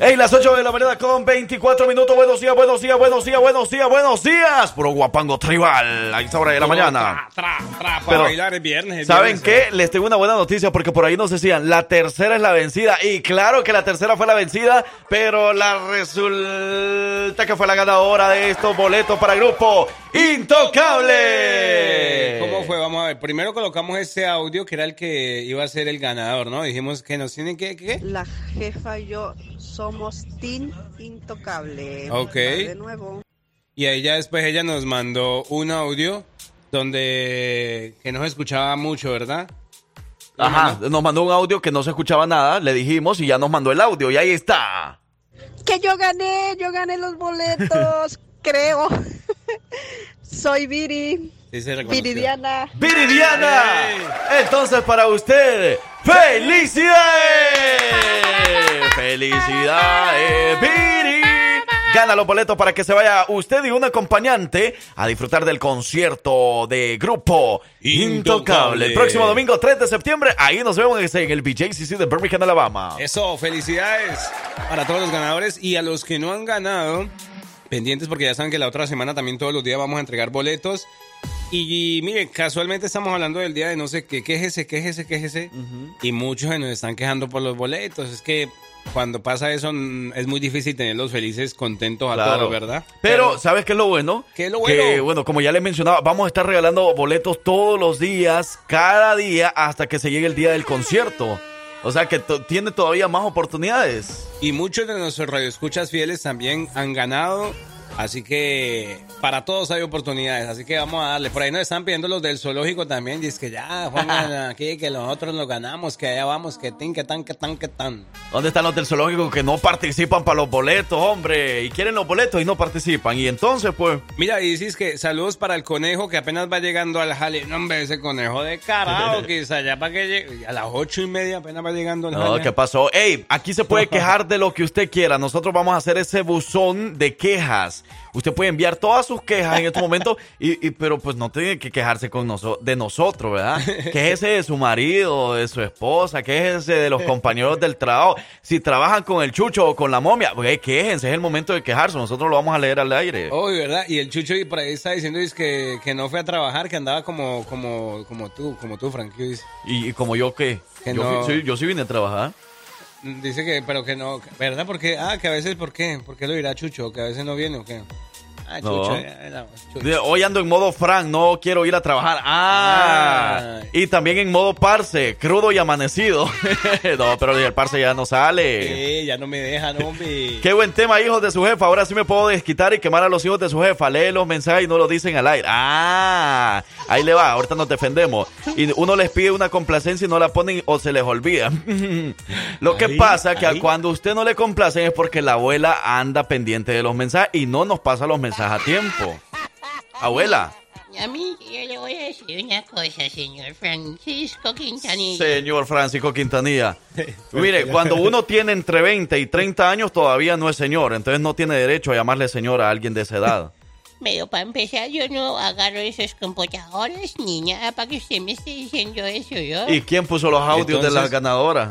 Ey, las 8 de la mañana con 24 minutos. Buenos días, buenos días, buenos días, buenos días, buenos días. Puro guapango tribal a esta hora de la mañana. Tra, tra, tra, para Pero, bailar el viernes. el ¿Saben viernes, qué? Les tengo una buena noticia porque por ahí nos decían, la tercera es la vencida. Y claro que la tercera fue la vencida, pero la resulta que fue la ganadora de estos boletos para el grupo Intocable. ¿Cómo fue? Vamos a ver. Primero colocamos ese audio que era el que iba a ser el ganador, ¿no? Dijimos que nos tienen que... ¿qué? La jefa y yo somos Team Intocable. Ok. De nuevo. Y ahí ya después ella nos mandó un audio donde que no se escuchaba mucho, ¿verdad? Ajá, nos mandó un audio que no se escuchaba nada, le dijimos y ya nos mandó el audio y ahí está. Que yo gané, yo gané los boletos, creo. Soy Viri. Sí, se. Viridiana. Viridiana. Entonces para usted, ¡felicidades! ¡Felicidades, Viri! Gana los boletos para que se vaya usted y un acompañante a disfrutar del concierto de grupo Intocable. El próximo domingo 3 de septiembre, ahí nos vemos en el BJCC de Birmingham, Alabama. Eso, felicidades para todos los ganadores y a los que no han ganado, pendientes porque ya saben que la otra semana también todos los días vamos a entregar boletos. Y, mire, casualmente estamos hablando del día de no sé qué, quéjese, quéjese, quéjese. Y muchos nos están quejando por los boletos. Es que cuando pasa eso mm, es muy difícil tenerlos felices, contentos a Claro. todos, ¿verdad? Pero, ¿sabes qué es lo bueno? ¿Qué es lo bueno? Que, bueno, como ya les mencionaba, vamos a estar regalando boletos todos los días, cada día, hasta que se llegue el día del concierto. O sea que tiene todavía más oportunidades. Y muchos de nuestros radioescuchas fieles también han ganado. Así que para todos hay oportunidades. Así que vamos a darle. Por ahí nos están pidiendo los del zoológico también. Dice que ya, pongan aquí, que nosotros nos ganamos, que allá vamos, que tin, que tan, que tan, que tan. ¿Dónde están los del zoológico que no participan para los boletos, hombre? Y quieren los boletos y no participan. Y entonces, pues... Mira, y dices que saludos para el conejo que apenas va llegando al jale. No, hombre, ese conejo de carajo, quizá ya para que llegue. A las ocho y media apenas va llegando al No, jale. ¿qué pasó? Ey, aquí se puede quejar de lo que usted quiera. Nosotros vamos a hacer ese buzón de quejas. Usted puede enviar todas sus quejas en este momento, y, y- pero pues no tiene que quejarse con noso- de nosotros, ¿verdad? Quéjese de su marido, de su esposa, quéjese de los compañeros del trabajo. Si trabajan con el chucho o con la momia, pues quéjense, es el momento de quejarse. Nosotros lo vamos a leer al aire. Oh, ¿verdad? Y el Chucho y por ahí está diciendo que, que no fue a trabajar, que andaba como, como, como tú, como tú, Frank. ¿Y, y como yo qué? Que yo, no- fui- sí, yo sí vine a trabajar. Dice que, pero que no, ¿verdad? Porque, ah, que a veces, ¿por qué? ¿Por qué lo dirá Chucho? ¿Que a veces no viene o qué? Ah, No. Chucho, eh, no, Hoy ando en modo Frank, no quiero ir a trabajar. Ah, y también en modo Parse, crudo y amanecido. no, pero el Parse ya no sale. Eh, ya no me dejan, hombre. Qué buen tema, hijos de su jefa. Ahora sí me puedo desquitar y quemar a los hijos de su jefa. Lee los mensajes y no lo dicen al aire. Ah, ahí le va. Ahorita nos defendemos. Y uno les pide una complacencia y no la ponen o se les olvida. lo que Ahí, pasa que ahí. cuando usted no le complacen es porque la abuela anda pendiente de los mensajes y no nos pasa los mensajes a tiempo. Abuela. A mí, yo le voy a decir una cosa, señor Francisco Quintanilla. Señor Francisco Quintanilla. Mire, cuando uno tiene entre 20 y 30 años todavía no es señor, entonces no tiene derecho a llamarle señor a alguien de esa edad. Pero para empezar, yo no agarro esos computadores ni nada para que usted me esté diciendo eso, ¿yo? ¿Y quién puso los audios de las Entonces- ganadoras?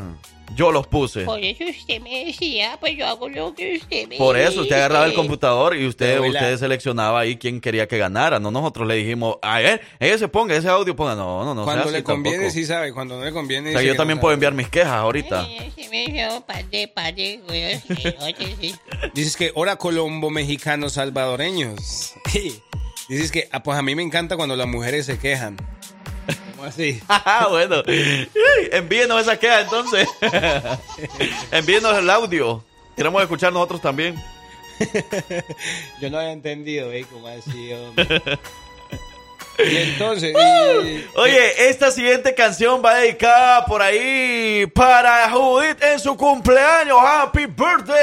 Yo los puse. Por eso usted me decía, pues yo hago lo que usted me Por eso, usted agarraba el computador y usted, usted seleccionaba ahí quién quería que ganara. No nosotros le dijimos, a él, ella se ponga, ese audio ponga. No, no, no. cuando sea le así conviene, tampoco. sí sabe. Cuando no le conviene, O sea, yo también no puedo enviar mis quejas ahorita. Ay, se me dio padre, padre, güey, sí, oye, sí. Dices que, hora colombo mexicanos salvadoreños. Dices que, ah, pues a mí me encanta cuando las mujeres se quejan. ¿Cómo así? Ah, bueno. Envíenos esa queja entonces. Envíenos el audio. Queremos escuchar nosotros también. Yo no había entendido, ¿eh? ¿Cómo así, hombre? Y entonces. y- Oye, esta siguiente canción va dedicada por ahí para Judith en su cumpleaños. ¡Happy birthday!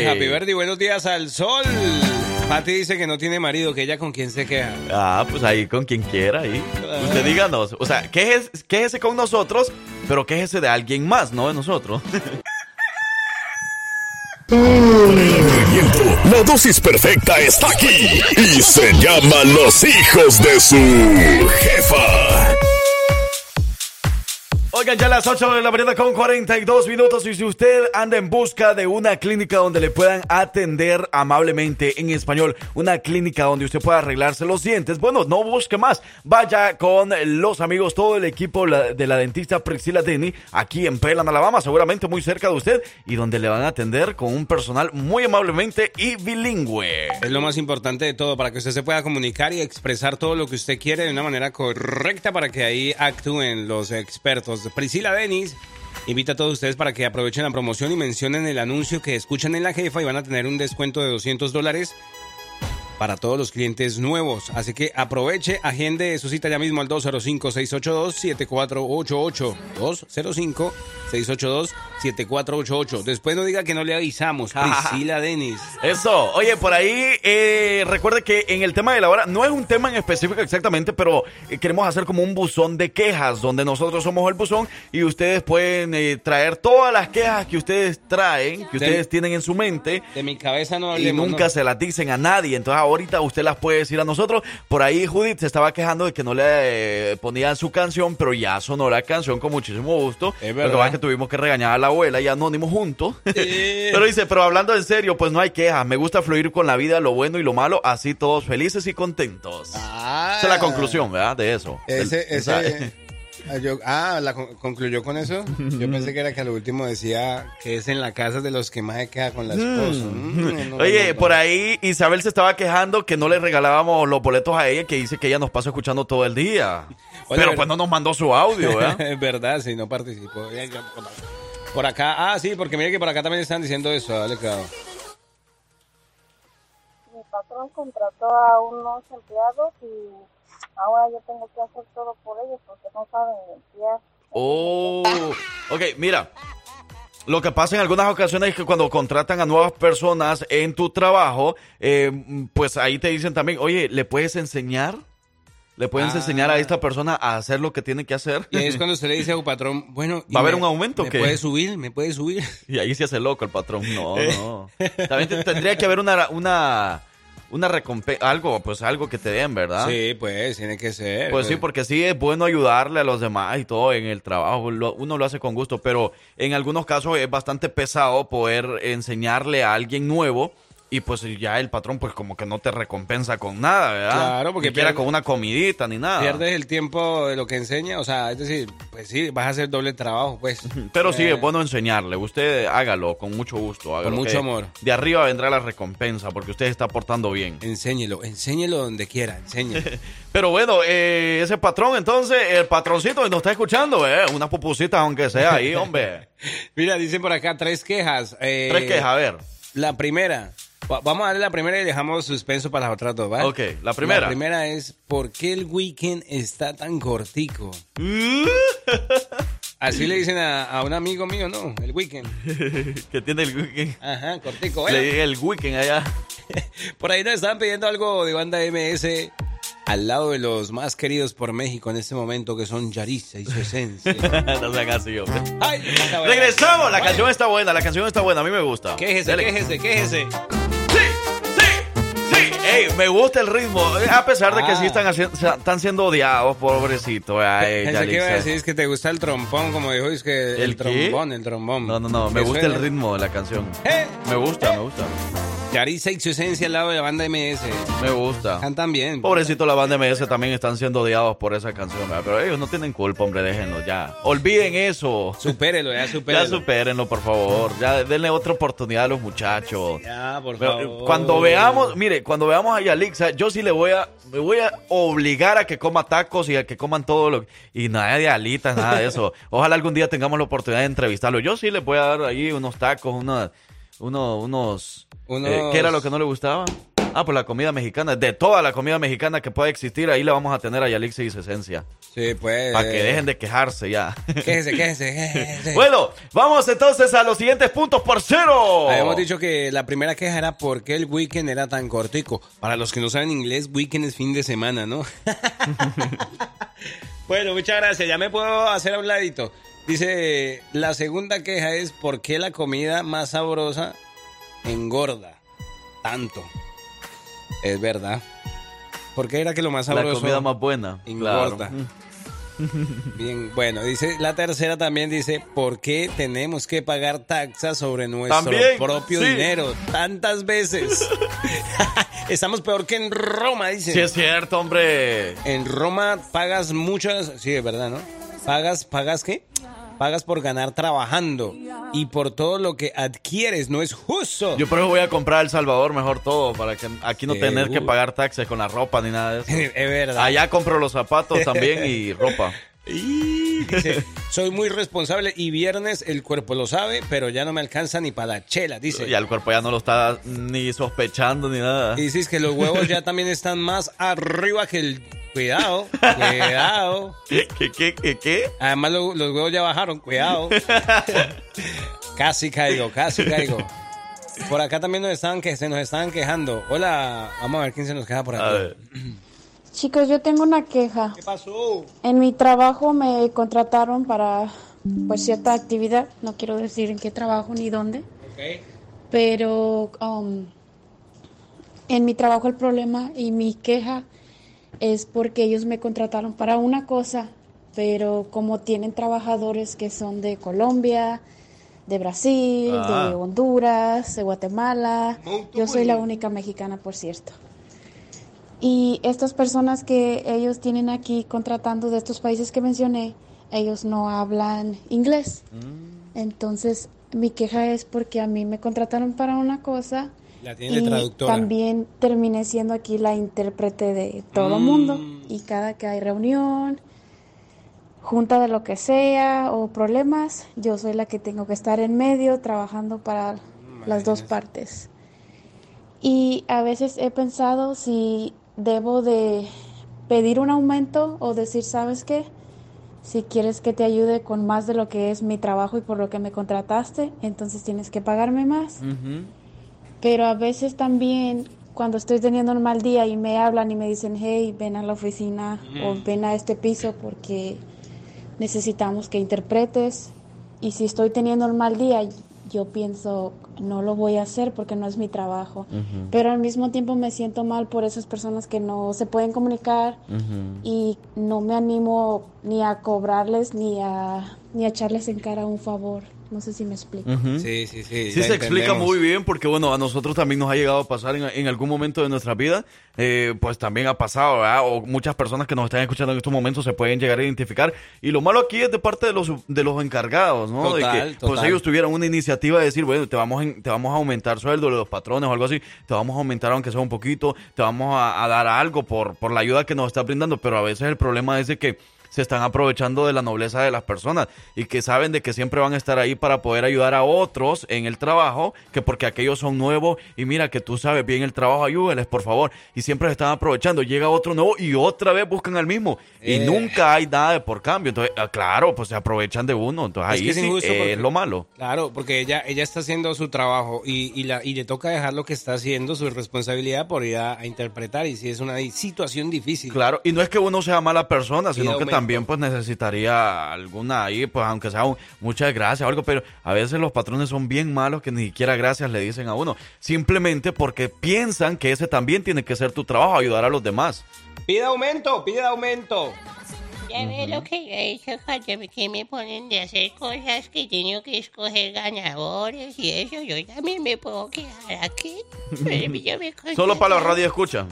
Hey, happy birthday, buenos días al sol. Pati dice que no tiene marido, que ella con quien se queja. Ah, pues ahí con quien quiera, ahí. Usted díganos. O sea, quéjese, quéjese con nosotros, pero quéjese de alguien más, no de nosotros. La dosis perfecta está aquí y se llama Los hijos de su jefa. Oigan, ya las 8 de la mañana con 42 minutos y si usted anda en busca de una clínica donde le puedan atender amablemente en español, una clínica donde usted pueda arreglarse los dientes, bueno, no busque más, vaya con los amigos, todo el equipo de la dentista Priscila Denny, aquí en Pelan, Alabama, seguramente muy cerca de usted y donde le van a atender con un personal muy amablemente y bilingüe. Es lo más importante de todo, para que usted se pueda comunicar y expresar todo lo que usted quiere de una manera correcta para que ahí actúen los expertos. Priscila Denis invita a todos ustedes para que aprovechen la promoción y mencionen el anuncio que escuchan en la jefa y van a tener un descuento de 200 dólares para todos los clientes nuevos. Así que aproveche, agende su cita ya mismo al 205-682-7488. 205-682-7488. Después no diga que no le avisamos. Priscila Denis. Eso, oye, por ahí eh, recuerde que en el tema de la hora no es un tema en específico exactamente, pero eh, queremos hacer como un buzón de quejas, donde nosotros somos el buzón y ustedes pueden eh, traer todas las quejas que ustedes traen, que De- ustedes tienen en su mente. De mi cabeza no Y hablemos. nunca ¿no? se las dicen a nadie. Entonces ahorita usted las puede decir a nosotros. Por ahí Judith se estaba quejando de que no le eh, ponían su canción, pero ya sonó la canción con muchísimo gusto. Es Lo que pasa es que tuvimos que regañar a la abuela y Anónimo juntos. pero dice, pero hablando en serio, pues no hay quejas. Me gusta fluir con la vida, lo bueno y lo malo, así todos felices y contentos. Esa es la conclusión, ¿verdad? De eso. Ese, El- ese, ah, yo- ah, ¿la con- concluyó con eso? Yo pensé que era que al último decía que es en la casa de los que más se queda con la esposa. Mm, no, Oye, no, por ahí Isabel se estaba quejando que no le regalábamos los boletos a ella, que dice que ella nos pasa escuchando todo el día. Oye, Pero pues no nos mandó su audio, ¿verdad? es verdad, si no participó. Por- Por acá, ah, sí, porque mira que por acá también están diciendo eso, dale, claro. Mi patrón contrató a unos empleados y ahora yo tengo que hacer todo por ellos porque no saben limpiar. Oh, ok, mira. Lo que pasa en algunas ocasiones es que cuando contratan a nuevas personas en tu trabajo, eh, pues ahí te dicen también, oye, ¿le puedes enseñar? ¿Le puedes Ah. enseñar a esta persona a hacer lo que tiene que hacer? Y ahí es cuando usted le dice a su patrón, bueno, ¿y ¿Va a haber me- un aumento o ¿Me puede subir? ¿Me puede subir? Y ahí se hace loco el patrón. No, no. También te- tendría que haber una, una, una recompensa, algo, pues algo que te den, ¿verdad? Sí, pues, tiene que ser. Pues sí, porque sí es bueno ayudarle a los demás y todo en el trabajo. Lo- uno lo hace con gusto, pero en algunos casos es bastante pesado poder enseñarle a alguien nuevo y pues ya el patrón pues como que no te recompensa con nada, ¿verdad? Claro, porque Ni pierde- con una comidita ni nada. Pierdes el tiempo de lo que enseña, o sea, es decir, pues sí, vas a hacer doble trabajo, pues. Pero sí, Eh, es bueno enseñarle. Usted hágalo con mucho gusto. hágalo, Con mucho amor. De arriba vendrá la recompensa porque usted está portando bien. Enséñelo, enséñelo donde quiera, enséñelo. Pero bueno, eh, ese patrón, entonces, el patroncito que nos está escuchando, eh, unas pupusitas aunque sea ahí, hombre. Mira, dicen por acá tres quejas. eh, Tres quejas, a ver. La primera. Va- Vamos a darle la primera y dejamos suspenso para las otras dos, ¿va? Ok, la primera. La primera es, ¿por qué el weekend está tan cortico? Así le dicen a, a un amigo mío, ¿no? El weekend. que tiene el weekend. Ajá, cortico. Le Bueno, dije el weekend allá. por ahí nos estaban pidiendo algo de banda MS al lado de los más queridos por México en este momento, que son Yarisa y su esencia. no sean así, hombre. Ay. Regresamos, la canción está buena, la canción está buena, a mí me gusta. Quéjese, quéjese, quéjese. Sí, ey, me gusta el ritmo, eh, a pesar de que Ah. sí están, haciendo, están siendo odiados, pobrecito. Ay, Pensé que iba a Yalitza. decir es que te gusta el trombón, como dijo, es que el, ¿El trombón, el trombón. No, no, no, me ¿Qué gusta el ritmo de la canción. Eh. Me gusta, me gusta. Yarisa y su esencia al lado de la banda MS. Me gusta. Cantan bien. Pobrecito la banda MS también están siendo odiados por esa canción, ¿verdad? pero ellos no tienen culpa, hombre, déjenlo ya. Olviden eso. Supérelo, ya supérelo. Ya supérenlo, por favor. Ya denle otra oportunidad a los muchachos. Ya, por Pero, favor. Cuando veamos, mire, cuando veamos a Yalixa, yo sí le voy a, me voy a obligar a que coma tacos y a que coman todo lo y nada de alitas, nada de eso. Ojalá algún día tengamos la oportunidad de entrevistarlo. Yo sí les voy a dar ahí unos tacos, unas uno, unos, Unos- eh, ¿Qué era lo que no le gustaba? Ah, pues la comida mexicana. De toda la comida mexicana que pueda existir, ahí le vamos a tener a Yalixis Esencia. Sí, pues. Para que dejen de quejarse ya. Quéjese, quéjese, quéjese. bueno, vamos entonces a los siguientes puntos por cero. Habíamos dicho que la primera queja era por qué el weekend era tan cortico. Para los que no saben inglés, weekend es fin de semana, ¿no? bueno, muchas gracias. Ya me puedo hacer a un ladito. Dice, la segunda queja es por qué la comida más sabrosa engorda tanto. Es verdad. ¿Por qué era que lo más La sabroso comida más buena. engorda? Claro. Bien, bueno, dice la tercera también dice, ¿por qué tenemos que pagar taxas sobre nuestro También, propio sí. dinero tantas veces? Estamos peor que en Roma, dice. Sí, es cierto, hombre. En Roma pagas muchas, sí, es verdad, ¿no? Pagas, pagas qué? Pagas por ganar trabajando y por todo lo que adquieres, no es justo. Yo por eso voy a comprar a El Salvador mejor todo, para que aquí no tener que pagar taxes con la ropa ni nada de eso. es verdad. Allá compro los zapatos también y ropa. Y dice, soy muy responsable y viernes el cuerpo lo sabe, pero ya no me alcanza ni para la chela, dice. Ya el cuerpo ya no lo está ni sospechando ni nada. Y dices que los huevos ya también están más arriba que el... Cuidado, cuidado. ¿Qué, qué, qué, qué? Además lo- los huevos ya bajaron, cuidado. casi caigo, casi caigo. Por acá también nos estaban que se nos estaban quejando. Hola, vamos a ver quién se nos queja por A acá. ver. Chicos, yo tengo una queja. ¿Qué pasó? En mi trabajo me contrataron para pues cierta actividad, no quiero decir en qué trabajo ni dónde, pero um, en mi trabajo el problema y mi queja es porque ellos me contrataron para una cosa, pero como tienen trabajadores que son de Colombia, de Brasil, Ah. de Honduras, de Guatemala, yo soy la única mexicana, por cierto. Y estas personas que ellos tienen aquí contratando de estos países que mencioné, ellos no hablan inglés. Entonces, mi queja es porque a mí me contrataron para una cosa La tiene de y traductora. también terminé siendo aquí la intérprete de todo Mm. mundo. Y cada que hay reunión, junta de lo que sea o problemas, yo soy la que tengo que estar en medio trabajando para las dos partes. Y a veces he pensado si debo de pedir un aumento o decir, ¿sabes qué? Si quieres que te ayude con más de lo que es mi trabajo y por lo que me contrataste, entonces tienes que pagarme más. Pero a veces también cuando estoy teniendo un mal día y me hablan y me dicen, hey, ven a la oficina o ven a este piso porque necesitamos que interpretes. Y si estoy teniendo un mal día, yo pienso, no lo voy a hacer porque no es mi trabajo. Pero al mismo tiempo me siento mal por esas personas que no se pueden comunicar y no me animo ni a cobrarles ni a, ni a echarles en cara un favor. No sé si me explico. Ujú. Sí, sí, sí. Sí se explica muy bien porque, bueno, a nosotros también nos ha llegado a pasar en, en algún momento de nuestra vida, eh, pues también ha pasado, ¿verdad? O muchas personas que nos están escuchando en estos momentos se pueden llegar a identificar. Y lo malo aquí es de parte de los, de los encargados, ¿no? de Total, que pues ellos tuvieran una iniciativa de decir, bueno, te vamos, en- te vamos a aumentar sueldo de los patrones o algo así, te vamos a aumentar aunque sea un poquito, te vamos a, a dar algo por, por la ayuda que nos está brindando, pero a veces el problema es de que se están aprovechando de la nobleza de las personas y que saben de que siempre van a estar ahí para poder ayudar a otros en el trabajo, que porque aquellos son nuevos y mira que tú sabes bien el trabajo, ayúdenles por favor. Y siempre se están aprovechando. Llega otro nuevo y otra vez buscan al mismo. Y Eh. nunca hay nada de por cambio. Entonces, ah, claro, pues se aprovechan de uno. Entonces Es ahí que es sí es lo malo. Claro, porque ella, ella está haciendo su trabajo y, y, la, y le toca dejar lo que está haciendo, su responsabilidad por ir a, a interpretar. Y si es una situación difícil. Claro, y no es que uno sea mala persona, sino que aumento. También pues necesitaría alguna ahí, pues aunque sea un- muchas gracias o algo, pero a veces los patrones son bien malos que ni siquiera gracias le dicen a uno, simplemente porque piensan que ese también tiene que ser tu trabajo, ayudar a los demás. Pide aumento, pide aumento. Ya ve lo que yo he dicho, Jaime, que me ponen de hacer cosas que tengo que escoger ganadores y eso. Yo también me puedo quedar aquí. Pero yo me Solo para la radio escucha.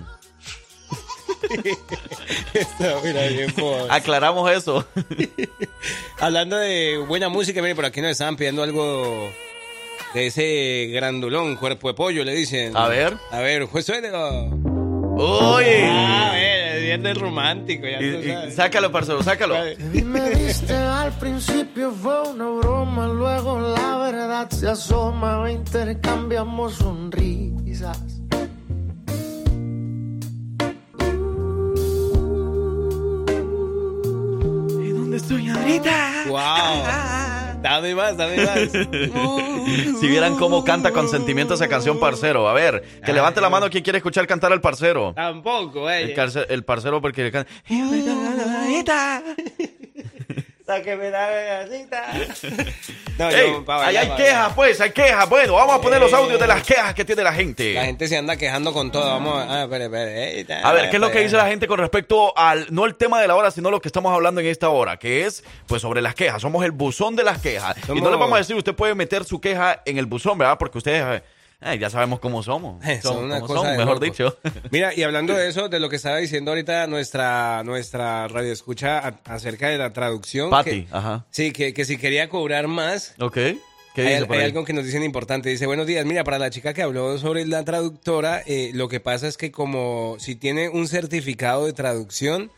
Está, mira, bien, pobre. Aclaramos eso. Hablando de buena música, mire, por aquí nos estaban pidiendo algo de ese grandulón, cuerpo de pollo, le dicen. A ver. A ver, juez suéltelo. Uy. A ver, viernes romántico, ya Y- tú y sabes. sácalo, parcero, sácalo. Me diste al principio fue una broma, luego la verdad se asoma, intercambiamos sonrisas. ¿Y dónde estoy ahorita? ¡Wow! Dame más, dame más. si vieran cómo canta con sentimiento esa canción, parcero. A ver, que levante la mano quien quiere escuchar cantar al parcero. Tampoco, El, eh. carce- el parcero porque le canta. Sáqueme la gasita. No, Ey, yo, pa' ahí bailar, hay quejas, pues, hay quejas. Bueno, vamos a poner los Eh. audios de las quejas que tiene la gente. La gente se anda quejando con todo. Vamos a. Ah, espere, espere. eh, A ver, ¿qué es lo que dice la gente con respecto al, no el tema de la hora, sino lo que estamos hablando en esta hora, que es, pues, sobre las quejas. Somos el buzón de las quejas. Y no le vamos a decir, usted puede meter su queja en el buzón, ¿verdad? Porque ustedes, eh, ya sabemos cómo somos. Son una cosa de mejor dicho. Mira, y hablando de eso, de lo que estaba diciendo ahorita nuestra, nuestra radio escucha acerca de la traducción. Patty, que- ajá. Sí, que, que si quería cobrar más. Ok. ¿Qué hay, dice hay algo que nos dicen importante. Dice, buenos días. Mira, para la chica que habló sobre la traductora, eh, lo que pasa es que como si tiene un certificado de traducción,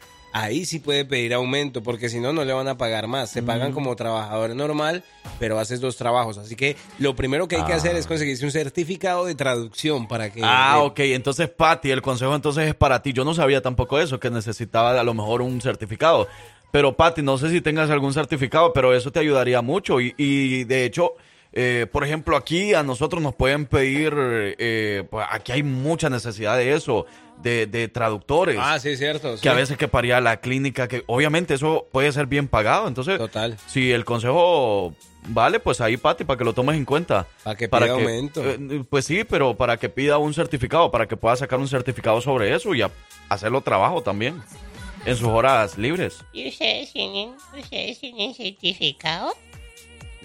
ahí sí puede pedir aumento, porque si no, no le van a pagar más. Se pagan Mm. como trabajador normal, pero haces dos trabajos. Así que lo primero que hay que Ah. hacer es conseguirse un certificado de traducción para que... Ah, eh, ok. Entonces, Patty, el consejo entonces es para ti. Yo no sabía tampoco eso, que necesitaba a lo mejor un certificado. Pero, Patty, no sé si tengas algún certificado, pero eso te ayudaría mucho. Y, y, de hecho, eh, por ejemplo, aquí a nosotros nos pueden pedir, eh, pues aquí hay mucha necesidad de eso, de, de traductores. Ah, sí, cierto. Que a veces que paría la clínica, que obviamente eso puede ser bien pagado. Entonces, Total. si el consejo vale, pues ahí, Pati, para que lo tomes en cuenta. Para que pida aumento. eh, pues sí, pero para que pida un certificado, para que pueda sacar un certificado sobre eso y a- hacerlo trabajo también. En sus horas libres. ¿Y ustedes tienen, ustedes tienen certificado?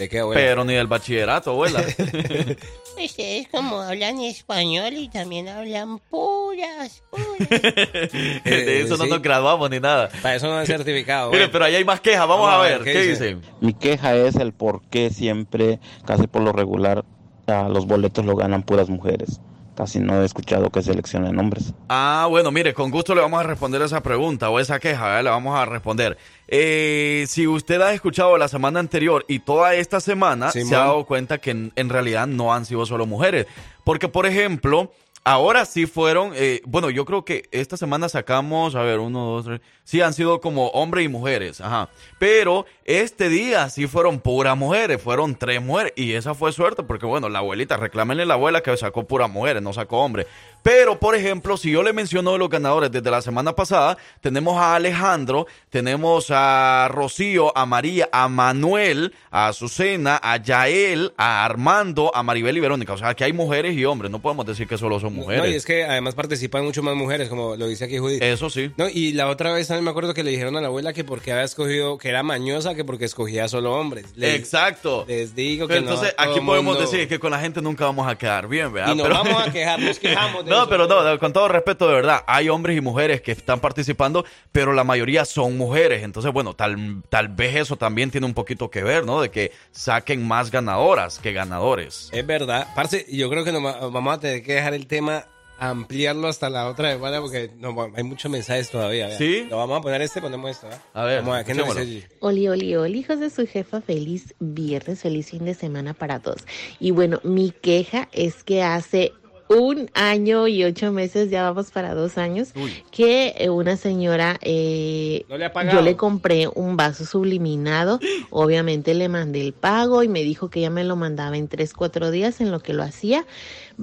¿De qué, abuela? Pero ni del bachillerato, abuela. Ustedes como hablan español y también hablan puras, puras. de eso no sí. nos graduamos ni nada. Para eso no hay certificado. Mire, pero ahí hay más quejas. Vamos, a ver, ¿qué, dice? dicen? Mi queja es el por qué siempre, casi por lo regular, a los boletos lo ganan puras mujeres. Casi no he escuchado que seleccionen hombres. Ah, bueno, mire, con gusto le vamos a responder esa pregunta o esa queja, ¿verdad? Le vamos a responder. Eh, si usted ha escuchado la semana anterior y toda esta semana, Simón. se ha dado cuenta que en, en realidad no han sido solo mujeres. Porque, por ejemplo, ahora sí fueron, eh, bueno, yo creo que esta semana sacamos, a ver, uno, dos, tres, sí han sido como hombres y mujeres, ajá. Pero este día sí fueron puras mujeres, fueron tres mujeres. Y esa fue suerte porque, bueno, la abuelita, reclámenle a la abuela que sacó puras mujeres, no sacó hombres. Pero, por ejemplo, si yo le menciono los ganadores desde la semana pasada, tenemos a Alejandro, tenemos a Rocío, a María, a Manuel, a Azucena, a Yael, a Armando, a Maribel y Verónica. O sea, que hay mujeres y hombres, no podemos decir que solo son mujeres. No, y es que además participan mucho más mujeres, como lo dice aquí Judy. Eso sí. No, y la otra vez también me acuerdo que le dijeron a la abuela que porque había escogido, que era mañosa, que porque escogía solo hombres. Les- Exacto. Les digo Pero que no, entonces, aquí podemos mundo- decir que con la gente nunca vamos a quedar bien, ¿verdad? Y nos Pero- vamos a quejar, nos quejamos de No, eso. pero no, no, con todo respeto, de verdad, hay hombres y mujeres que están participando, pero la mayoría son mujeres. Entonces, bueno, tal, tal vez eso también tiene un poquito que ver, ¿no? De que saquen más ganadoras que ganadores. Es verdad. Parce, yo creo que nos va- vamos a tener que dejar el tema, ampliarlo hasta la otra semana, porque no, hay muchos mensajes todavía. ¿Sí? Lo vamos a poner este, ponemos esto. ¿verdad? A ver, Vamos a ver, ¿qué nos dice? Oli, oli, oli, hijos de su jefa, feliz viernes, feliz fin de semana para todos. Y bueno, mi queja es que hace un año y ocho meses, ya vamos para dos años, que eh, una señora, eh, No le yo le compré un vaso subliminado, obviamente le mandé el pago y me dijo que ya me lo mandaba en tres, cuatro días en lo que lo hacía.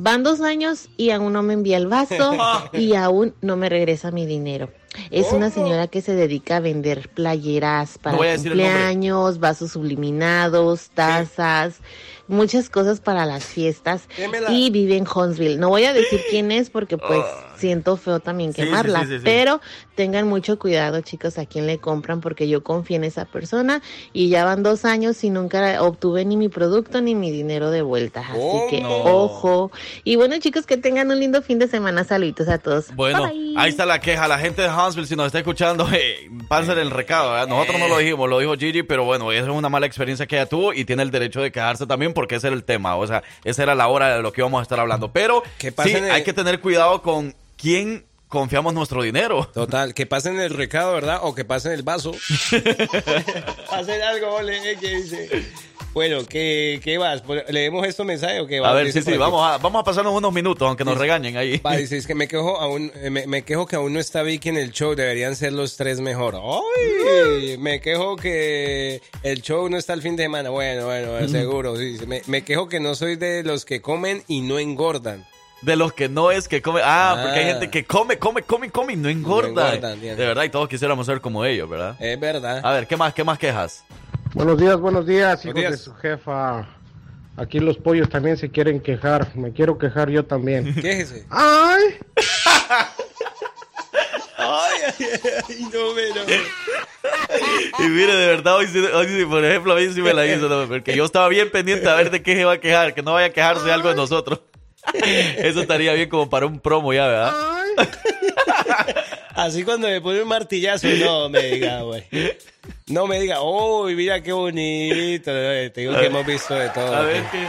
Van dos años y aún no me envía el vaso y aún no me regresa mi dinero. Es una señora que se dedica a vender playeras para No cumpleaños, vasos subliminados, tazas, muchas cosas para las fiestas Démela. y vive en Huntsville. No voy a decir quién es porque pues siento feo también Sí, sí, quemarla, sí, sí, sí. pero tengan mucho cuidado chicos a quién le compran porque yo confío en esa persona y ya van dos años y nunca obtuve ni mi producto ni mi dinero de vuelta. Así Oh, que no. ojo. Y bueno chicos que tengan un lindo fin de semana. Saluditos a todos. Bueno, Bye, bye. ahí está la queja. La gente de Huntsville, si nos está escuchando, eh, pásenle el recado. ¿verdad? Nosotros no lo dijimos, lo dijo Gigi, pero bueno, esa es una mala experiencia que ella tuvo y tiene el derecho de quejarse también porque ese era el tema. O sea, esa era la hora de lo que íbamos a estar hablando. Pero sí, hay que tener cuidado con quién confiamos nuestro dinero. Total, que pasen el recado, ¿verdad? O que pasen el vaso. pasen algo, ole, ¿qué dice? Bueno, ¿qué, qué vas? ¿Leemos estos mensajes o qué vas? A ver, sí, sí, vamos a, vamos a pasarnos unos minutos, aunque nos regañen ahí. Va, dice, es que me quejo, aún, eh, me, me quejo que aún no está Vicky en el show, deberían ser los tres mejor. ¡Ay! Me quejo que el show no está el fin de semana. Bueno, bueno, bueno, seguro. sí. Me, me quejo que no soy de los que comen y no engordan. De los que no es que come. Ah, porque hay Ah. gente que come, come, come, come y no engorda. de verdad, y todos quisiéramos ser como ellos, ¿verdad? Es verdad. A ver, ¿qué más, qué más quejas? Buenos días, buenos días, hijos días. de su jefa. Aquí los pollos también se quieren quejar. Me quiero quejar yo también. Quéjese. ¡Ay! Ay, ay, ay, no me no. Y mire, de verdad, hoy, sí- hoy sí, por ejemplo, a mí sí me la hizo, ¿no? porque yo estaba bien pendiente a ver de qué se va a quejar, que no vaya a quejarse de algo de nosotros. Eso estaría bien como para un promo ya, ¿verdad? Así cuando me pone un martillazo, no me diga, güey. No me diga, uy, mira qué bonito. Te digo que hemos visto de todo. A ver qué.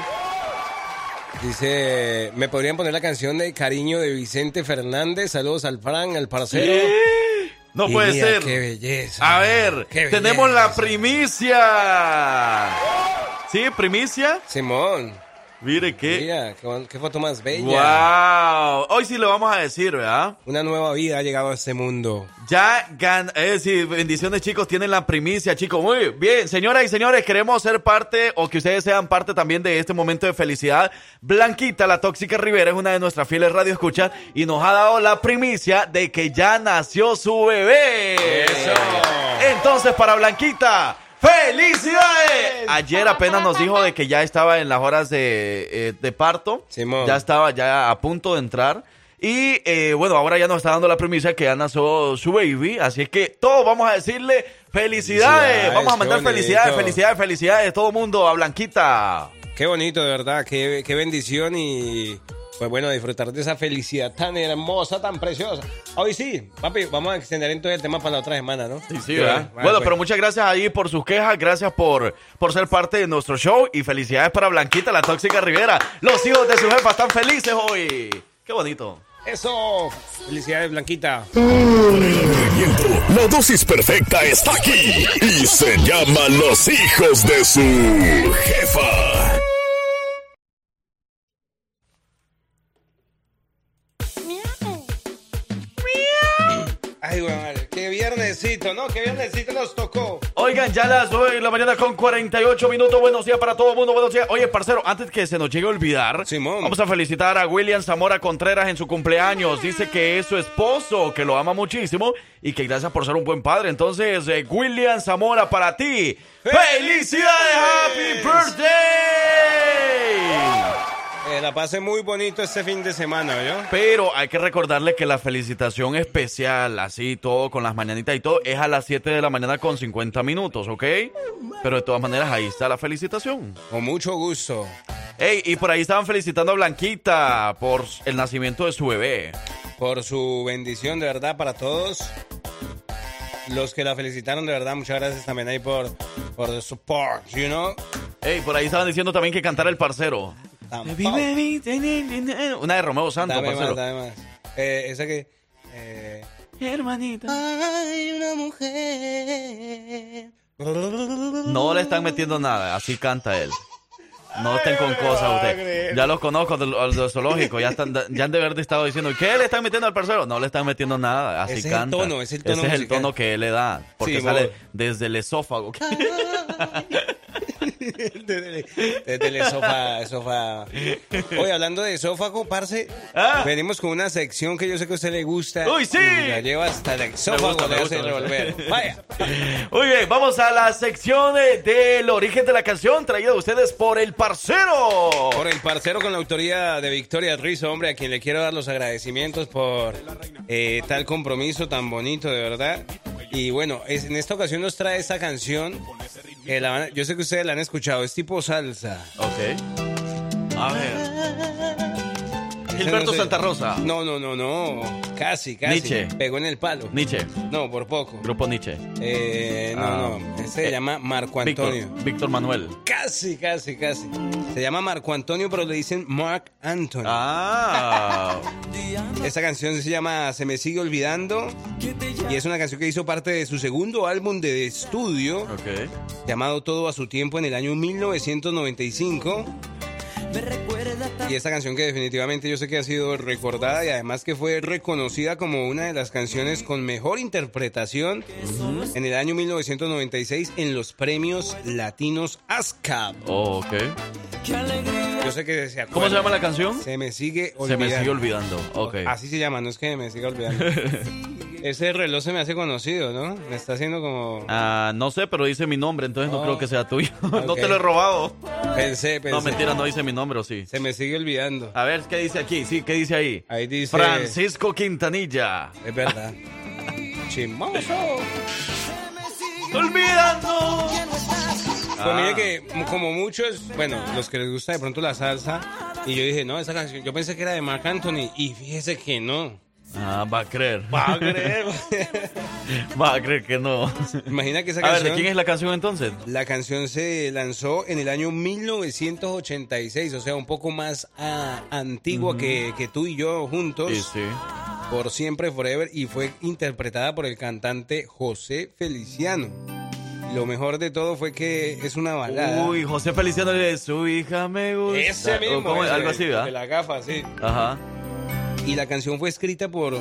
Dice, ¿me podrían poner la canción de Cariño de Vicente Fernández? Saludos al Fran, al parcero. No Y puede mira, ser. Qué belleza. A ver, tenemos la primicia. ¿Sí? ¿Primicia? Simón. Mire qué. Mira, qué, foto más bella. ¡Wow! Hoy sí lo vamos a decir, ¿verdad? Una nueva vida ha llegado a este mundo. Ya gan es decir, bendiciones chicos, tienen la primicia, chicos. Muy bien, señoras y señores, queremos ser parte o que ustedes sean parte también de este momento de felicidad. Blanquita, la tóxica Rivera, es una de nuestras fieles radio escuchas y nos ha dado la primicia de que ya nació su bebé. Eso. Entonces, para Blanquita, ¡Felicidades! Ayer apenas nos dijo de que ya estaba en las horas de, eh, de parto. Simón. Ya estaba ya a punto de entrar. Y eh, bueno, ahora ya nos está dando la premisa que ya nació su baby. Así es que todos vamos a decirle felicidades. Felicidades, vamos a mandar felicidades, felicidades, felicidades. Todo mundo a Blanquita. Qué bonito, de verdad. Qué, qué bendición y pues bueno, disfrutar de esa felicidad tan hermosa, tan preciosa. Hoy sí, papi, vamos a extender entonces el tema para la otra semana, ¿no? Sí, sí, ¿verdad? Bueno, pues. pero muchas gracias ahí por sus quejas, gracias por, por ser parte de nuestro show y felicidades para Blanquita, la tóxica Rivera. Los hijos de su jefa están felices hoy. Qué bonito. Eso. Felicidades, Blanquita. La dosis perfecta está aquí y se llama Los hijos de su jefa. Ay, güey, madre. Qué viernesito, ¿no? Qué viernesito nos tocó. Oigan, ya las 9 de la mañana con 48 minutos. Buenos días para todo el mundo. Buenos días. Oye, parcero, antes que se nos llegue a olvidar, vamos a felicitar a William Zamora Contreras en su cumpleaños. Dice que es su esposo, que lo ama muchísimo y que gracias por ser un buen padre. Entonces, eh, William Zamora, para ti. ¡Felicidades! ¡Happy birthday! Eh, la pasé muy bonito este fin de semana, ¿yo? Pero hay que recordarle que la felicitación especial, así todo, con las mañanitas y todo, es a las 7 de la mañana con 50 minutos, ¿ok? Pero de todas maneras, ahí está la felicitación. Con mucho gusto. Ey, y por ahí estaban felicitando a Blanquita por el nacimiento de su bebé. Por su bendición, de verdad, para todos. Los que la felicitaron, de verdad, muchas gracias también ahí por, por the support, you know? Ey, por ahí estaban diciendo también que cantara el parcero. Una de Romeo Santos, Dame parcero. más, dame más. Eh, esa que... Eh... Hermanita. Hay una mujer. No le están metiendo nada, así canta él. No estén con cosas ustedes. Ya los conozco del, del zoológico, ya, están, ya han de haber estado diciendo, ¿qué le están metiendo al parcero? No le están metiendo nada, así Ese es el canta. tono, es el tono Ese es el tono que él le da, porque Sí, sale desde el esófago. desde, el sofá, sofá. Oye, hablando de esófago, parce, venimos con una sección que yo sé que a usted le gusta. Ah. ¡Uy, sí! La lleva hasta el gusta. revolver. Vaya. Muy bien, vamos a la sección eh, del origen de la canción traída a ustedes por el parcero. Por el parcero con la autoría de Victoria Rizzo, hombre, a quien le quiero dar los agradecimientos por eh, tal compromiso tan bonito, de verdad. Y bueno, es- en esta ocasión nos trae esta canción. la a- yo sé que ustedes han escuchado, es tipo salsa. Ok. A ver. Gilberto. Santa Rosa. No, no, no, no. Casi, casi. Nietzsche. Pegó en el palo. Nietzsche. No, por poco. Grupo Nietzsche. Eh, no, Ah. no. Ese se Eh, llama Marco Antonio. Víctor Manuel. Casi, casi, casi. Se llama Marco Antonio, pero le dicen Mark Anthony. Ah. Esta canción se llama Se me sigue olvidando y es una canción que hizo parte de su segundo álbum de estudio llamado Todo a su tiempo en el año 1995. Y esta canción que definitivamente yo sé que ha sido recordada y además que fue reconocida como una de las canciones con mejor interpretación en el año 1996 en los premios latinos ASCAP. Oh, ok. Yo sé que se ¿Cómo se llama la canción? Se me sigue Se olvidando. me sigue olvidando. Ok. Así se llama, no es que me siga olvidando. Ese reloj se me hace conocido, ¿no? Me está haciendo como... Ah, no sé, pero dice mi nombre, entonces no Oh. creo que sea tuyo. no Ok. te lo he robado. Pensé, pensé. No, mentira, no dice mi nombre, ¿o sí? Se me sigue olvidando. A ver, ¿qué dice aquí? Sí, ¿qué dice ahí? Ahí dice... Francisco Quintanilla. Es verdad. Chimoso. Olvidando. Pues Ah. que como muchos, bueno, los que les gusta de pronto la salsa, y yo dije, no, esa canción, yo pensé que era de Marc Anthony, y fíjese que no. Ah, va a creer. Va a creer. va a creer que no. Imagina que esa A ver, canción... ¿de quién es la canción entonces? La canción se lanzó en el año 1986, o sea, un poco más ah, antigua que, que tú y yo juntos. Sí, sí. Por siempre, forever, y fue interpretada por el cantante José Feliciano. Lo mejor de todo fue que es una balada. Uy, José Feliciano de su hija me gusta. Ese mismo. ese, algo así, De ¿verdad? la gafa, sí. Ajá. Y la canción fue escrita por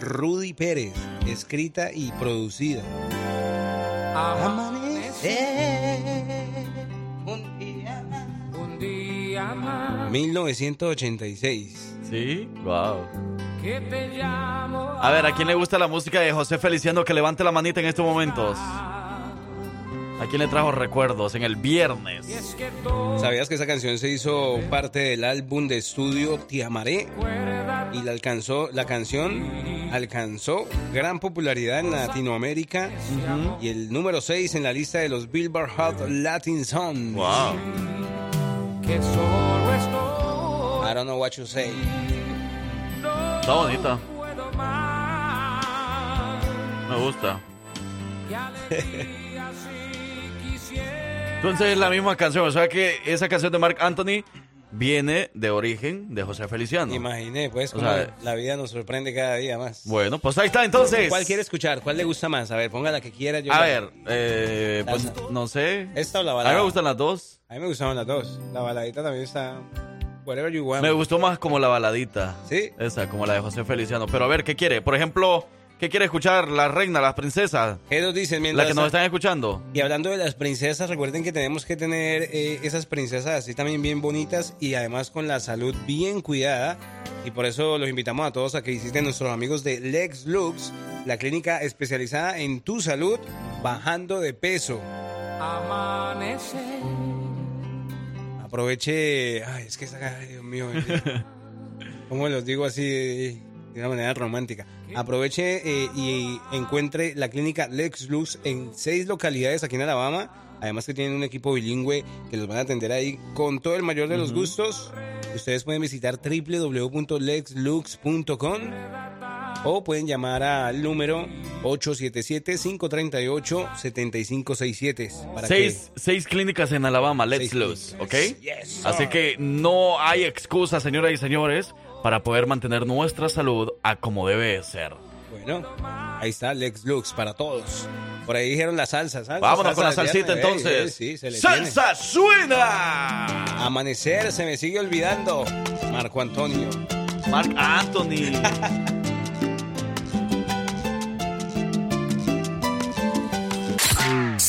Rudy Pérez, escrita y producida. Un día, un día más 1986. Sí, wow. que te llamo. A ver, ¿a quién le gusta la música de José Feliciano? Que levante la manita en estos momentos. ¿A quién le trajo recuerdos en el viernes? ¿Sabías que esa canción se hizo parte del álbum de estudio Te Amaré? Y la alcanzó, la canción alcanzó gran popularidad en Latinoamérica y el número 6 en la lista de los Billboard Hot Latin Songs. Wow. Que solo estoy. I don't know what you say. Está bonita. Me gusta. Entonces es la misma canción. O sea que esa canción de Mark Anthony viene de origen de José Feliciano. Imaginé, pues, O como sea, la vida nos sorprende cada día más. Bueno, pues ahí está entonces. ¿Cuál quiere escuchar? ¿Cuál le gusta más? A ver, ponga la que quiera. Yo A la- ver, eh, pues La- no sé. ¿Esta o la A balada? mí me gustan las dos. A mí me gustaban las dos. La baladita también está... Whatever you want. Me gustó más como la baladita. ¿Sí? Esa, como la de José Feliciano. Pero a ver, ¿qué quiere? Por ejemplo, ¿qué quiere escuchar la reina, las princesas? ¿Qué nos dicen La mientras que nos están escuchando. Y hablando de las princesas, recuerden que tenemos que tener eh, esas princesas así también bien bonitas y además con la salud bien cuidada. Y por eso los invitamos a todos a que visiten nuestros amigos de Lex Lux, la clínica especializada en tu salud, bajando de peso. Amanecer. Aproveche. Ay, es que esta. Ay, Dios mío. ¿Cómo los digo así de una manera romántica? Aproveche eh, y encuentre la clínica Lex Lux en seis localidades aquí en Alabama. Además que tienen un equipo bilingüe que los van a atender ahí con todo el mayor de los gustos. Ustedes pueden visitar www.lexlux.com o pueden llamar al número 877-538-7567. para que- Seis, seis clínicas en Alabama, Let's Lose, ¿ok? Así que no hay excusa, señoras y señores, para poder mantener nuestra salud a como debe ser. Bueno, ahí está Lex Lux para todos. Por ahí dijeron la salsa, salsa. Vámonos con la salsita entonces. sí, ¡Salsa suena! Amanecer, se me sigue olvidando. Marco Antonio. Marc Anthony.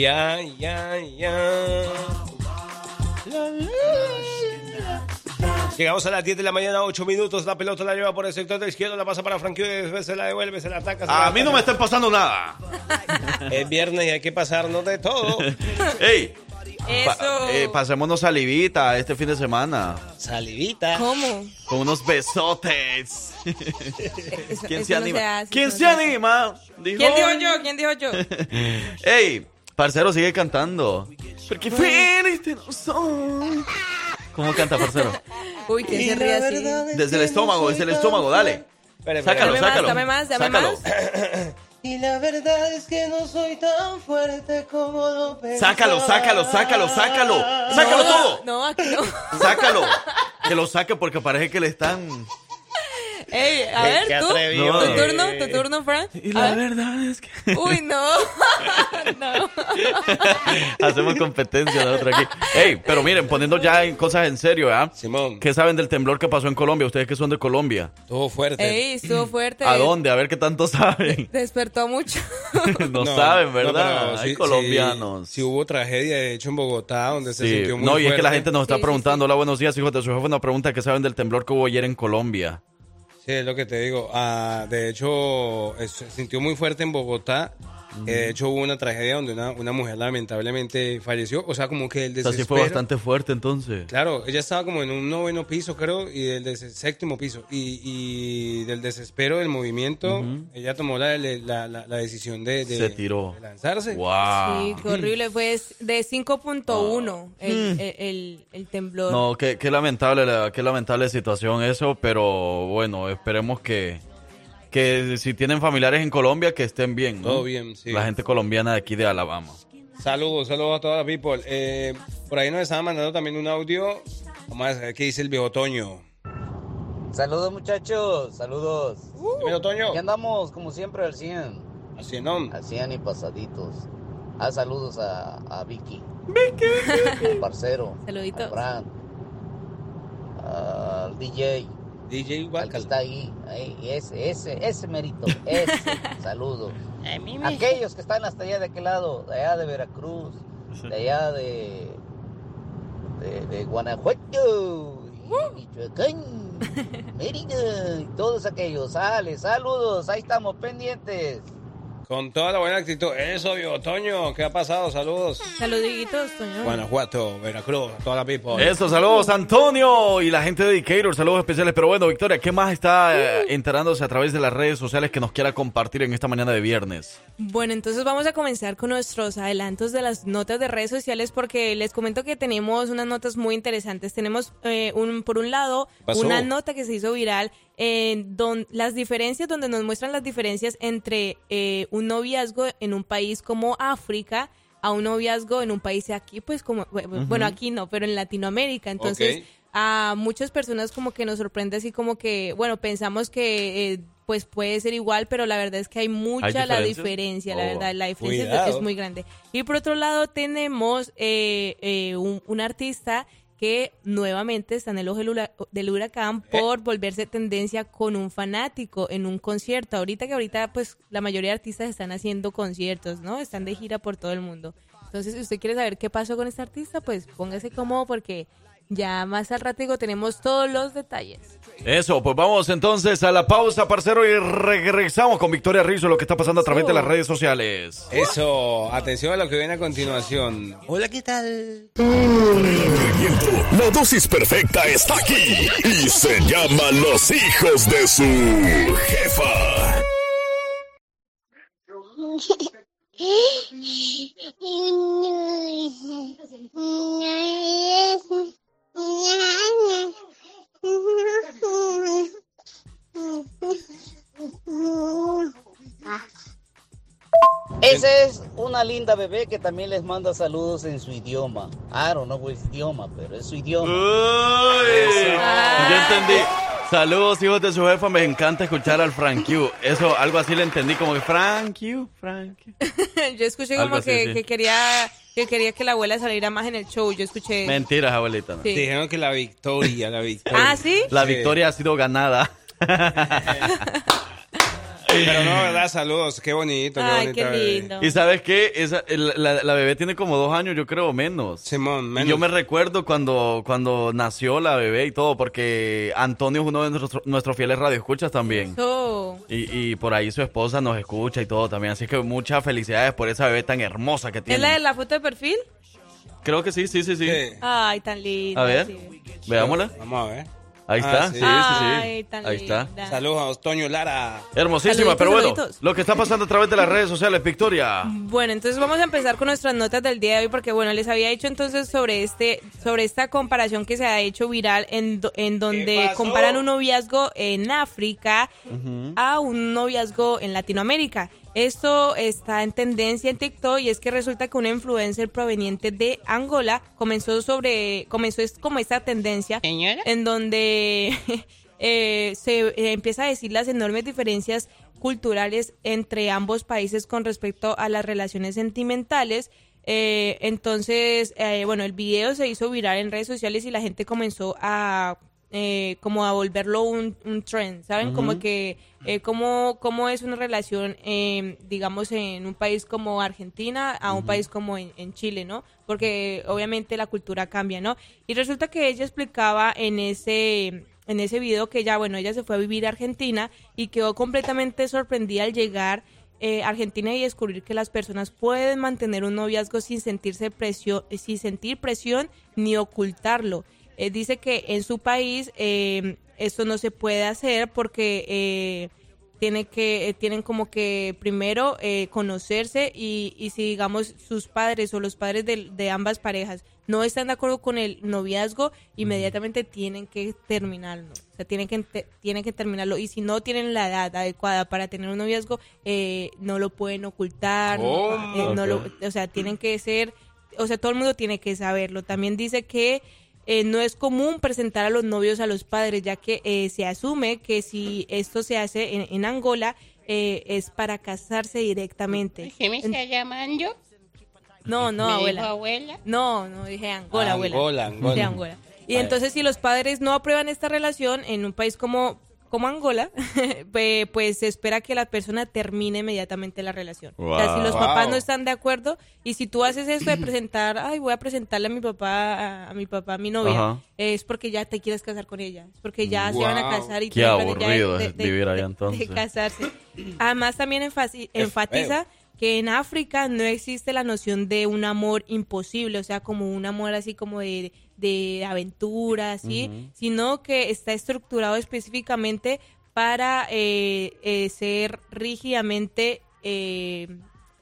Ya, ya, ya. Llegamos a las 10 de la mañana, 8 minutos. La pelota la lleva por el sector de izquierdo, la pasa para Frankie, después se la devuelve, se la ataca. se la A mí no me está pasando nada. Es viernes y hay que pasarnos de todo. ¡Ey! Pa- Eso. eh, pasémonos salivita este fin de semana. Salivita. ¿Cómo? Con unos besotes. ¿Quién eso se no anima? se hace, ¿Quién se anima? Dijo- ¿Quién dijo yo? ¿Quién dijo yo? ¡Ey! Parcero sigue cantando. Porque feliz no soy. ¿Cómo canta, parcero? Uy, ¿quién se ríe así? Desde el estómago, desde el estómago, dale. Sácalo, Dame más, sácalo. dame más, dame sácalo. más. Y la verdad es que no soy tan fuerte como lo pensaba. Sácalo, sácalo, sácalo, sácalo. Sácalo No, todo. No, aquí no. Sácalo. Que lo saque porque parece que le están. Ey, a ver, qué tú. atrevido. Tu turno, tu turno, Fran. Y A la ver. verdad es que. Uy, no. no. Hacemos competencia de otro aquí. Ey, pero miren, poniendo ya en cosas en serio, ¿ah? Simón. ¿Qué saben del temblor que pasó en Colombia? Ustedes que son de Colombia. Estuvo fuerte. Ey, estuvo fuerte. ¿A dónde? A ver qué tanto saben. Despertó mucho. no, saben, no, ¿verdad? pero Hay sí- colombianos. Sí, sí hubo tragedia, de hecho, en Bogotá, donde se Sí, sintió muy no, y es que la fuerte. gente nos está Sí, sí, preguntando, hola, buenos días, hijos de su jefe, una pregunta, ¿qué saben del temblor que hubo ayer en Colombia? Sí, es lo que te digo. Ah, de hecho, se sintió muy fuerte en Bogotá. Eh, de hecho, hubo una tragedia donde una, una mujer lamentablemente falleció. O sea, como que el O sea, desespero... sí fue bastante fuerte entonces. Claro, ella estaba como en un noveno piso, creo, y del des- séptimo piso. Y, y del desespero del movimiento, ella tomó la, la, la- la decisión de, de- Se tiró. de lanzarse. Wow. Sí, qué horrible. Fue de 5.1 el, Mm. el, el- el temblor. No, qué, qué lamentable, la- qué lamentable situación eso, pero bueno, esperemos que, que si tienen familiares en Colombia, que estén bien. ¿no? Todo bien, sí. La gente colombiana de aquí de Alabama. Saludos, saludos a toda la people. Eh, por ahí nos estaban mandando también un audio. Vamos a ver qué dice el viejo Toño. Saludos muchachos, saludos. Dímelo, Toño. Aquí andamos como siempre al 100. Al 100, ¿no? Al 100 y pasaditos. Ah, saludos a, a Vicky. Vicky. Al parcero. Saluditos. Al Fran. Al DJ. DJ Al que está ahí. ahí, ese, ese, ese merito. Ese. saludos. Aquellos que están hasta allá de aquel lado, de allá de Veracruz, de allá de, de, de Guanajuato, y Michoacán, Mérida, y todos aquellos. Sale, saludos, ahí estamos pendientes. Con toda la buena actitud. Eso, viejo Toño. ¿Qué ha pasado? Saludos. Saluditos, Toño. Guanajuato, Veracruz, toda la people. Eso, saludos Antonio y la gente de Decatur, saludos especiales. Pero bueno, Victoria, ¿qué más está eh, enterándose a través de las redes sociales que nos quiera compartir en esta mañana de viernes? Bueno, entonces vamos a comenzar con nuestros adelantos de las notas de redes sociales porque les comento que tenemos unas notas muy interesantes. Tenemos, eh, un, por un lado, una nota que se hizo viral en don, las diferencias, donde nos muestran las diferencias entre eh, un noviazgo en un país como África a un noviazgo en un país aquí, pues como, bueno, aquí no, pero en Latinoamérica. Entonces, a muchas personas como que nos sorprende así como que, bueno, pensamos que eh, pues puede ser igual, pero la verdad es que hay mucha la diferencia, la Oh, verdad, la diferencia es- muy grande. Y por otro lado tenemos eh, eh, un, un artista que nuevamente está en el ojo del hura- del huracán por volverse tendencia con un fanático en un concierto. Ahorita que ahorita pues la mayoría de artistas están haciendo conciertos, ¿no? Están de gira por todo el mundo. Entonces, si usted quiere saber qué pasó con este artista, pues póngase cómodo porque ya más al ratico tenemos todos los detalles. Eso, pues vamos entonces a la pausa, parcero, y regresamos con Victoria Rizzo, lo que está pasando a través de las redes sociales. Eso, atención a lo que viene a continuación. Hola, ¿qué tal? La dosis perfecta está aquí y se llama Los hijos de su jefa. Esa es una linda bebé que también les manda saludos en su idioma. I don't know what idioma, pero es su idioma. Ya entendí. Saludos, hijos de su jefa. Me encanta escuchar al Frank Q. Eso, algo así le entendí, como que Frank Q, Frank Q. Yo escuché Algo como así, que, sí. que quería que quería que la abuela saliera más en el show. Yo escuché. Mentiras, abuelita. no. Sí. Dijeron que la victoria, la victoria. Ah, ¿sí? La victoria ha sido ganada. Pero no, ¿verdad? Saludos. Qué bonito, qué Ay, bonito. qué bebé. lindo. Y sabes qué, Esa- el- la, la bebé tiene como dos años, yo creo, menos. Simón, Y menos. yo me recuerdo cuando, cuando nació la bebé y todo, porque Antonio es uno de nuestros, nuestros fieles radioescuchas también. Y, y por ahí su esposa nos escucha y todo también. Así que muchas felicidades por esa bebé tan hermosa que ¿Es tiene. la de la foto de perfil? Creo que sí, sí, sí, sí. Ay, tan linda. A ver, sí. veámosla. Vamos a ver. Ahí está, Ah, sí, sí. sí, sí. Ay, tan Ahí está. Saludos a Toño Lara. Hermosísima, Saluditos, pero bueno, saluditos. lo que está pasando a través de las redes sociales, Victoria. Bueno, entonces vamos a empezar con nuestras notas del día de hoy porque bueno, les había dicho entonces sobre este sobre esta comparación que se ha hecho viral en, do- en donde pasó? comparan un noviazgo en África a un noviazgo en Latinoamérica. Esto está en tendencia en TikTok y es que resulta que una influencer proveniente de Angola comenzó sobre comenzó es como esta tendencia en donde eh, se eh, empieza a decir las enormes diferencias culturales entre ambos países con respecto a las relaciones sentimentales. Eh, entonces, eh, bueno, el video se hizo viral en redes sociales y la gente comenzó a eh, como a volverlo un, un trend, ¿saben? Como que eh, cómo, cómo es una relación, eh, digamos, en un país como Argentina a un país como en, en Chile, ¿no? Porque obviamente la cultura cambia, ¿no? Y resulta que ella explicaba en ese en ese video que ya, bueno, ella se fue a vivir a Argentina y quedó completamente sorprendida al llegar eh, a Argentina y descubrir que las personas pueden mantener un noviazgo sin sentirse presión, sin sentir presión ni ocultarlo. Eh, dice que en su país eh, esto no se puede hacer porque eh, tiene que, eh, tienen como que primero eh, conocerse y, y si digamos sus padres o los padres de, de ambas parejas no están de acuerdo con el noviazgo, inmediatamente tienen que terminarlo. O sea, tienen que, tienen que terminarlo. Y si no tienen la edad adecuada para tener un noviazgo, eh, no lo pueden ocultar. no- ¿Cómo? no lo- Ok. o sea, tienen que ser, o sea, todo el mundo tiene que saberlo. También dice que eh, no es común presentar a los novios a los padres, ya que eh, se asume que si esto se hace en, en Angola eh, es para casarse directamente. ¿Qué me está llamando? No, no, ¿Me dijo abuela. abuela? No, no dije Angola, abuela. Angola, Angola. Y entonces si los padres no aprueban esta relación en un país como como Angola, pues se espera que la persona termine inmediatamente la relación. O sea, si los Wow. papás no están de acuerdo y si tú haces eso de presentar, ay, voy a presentarle a mi papá, a, a mi papá, a mi novia, Ajá. es porque ya te quieres casar con ella, es porque ya se van a casar y Qué ya aburrido es vivir allá, de entonces. casarse. Además también enfasi- enfatiza que en África no existe la noción de un amor imposible, o sea, como un amor así como de, de aventura, así, Ujú. sino que está estructurado específicamente para eh, eh, ser rígidamente, eh,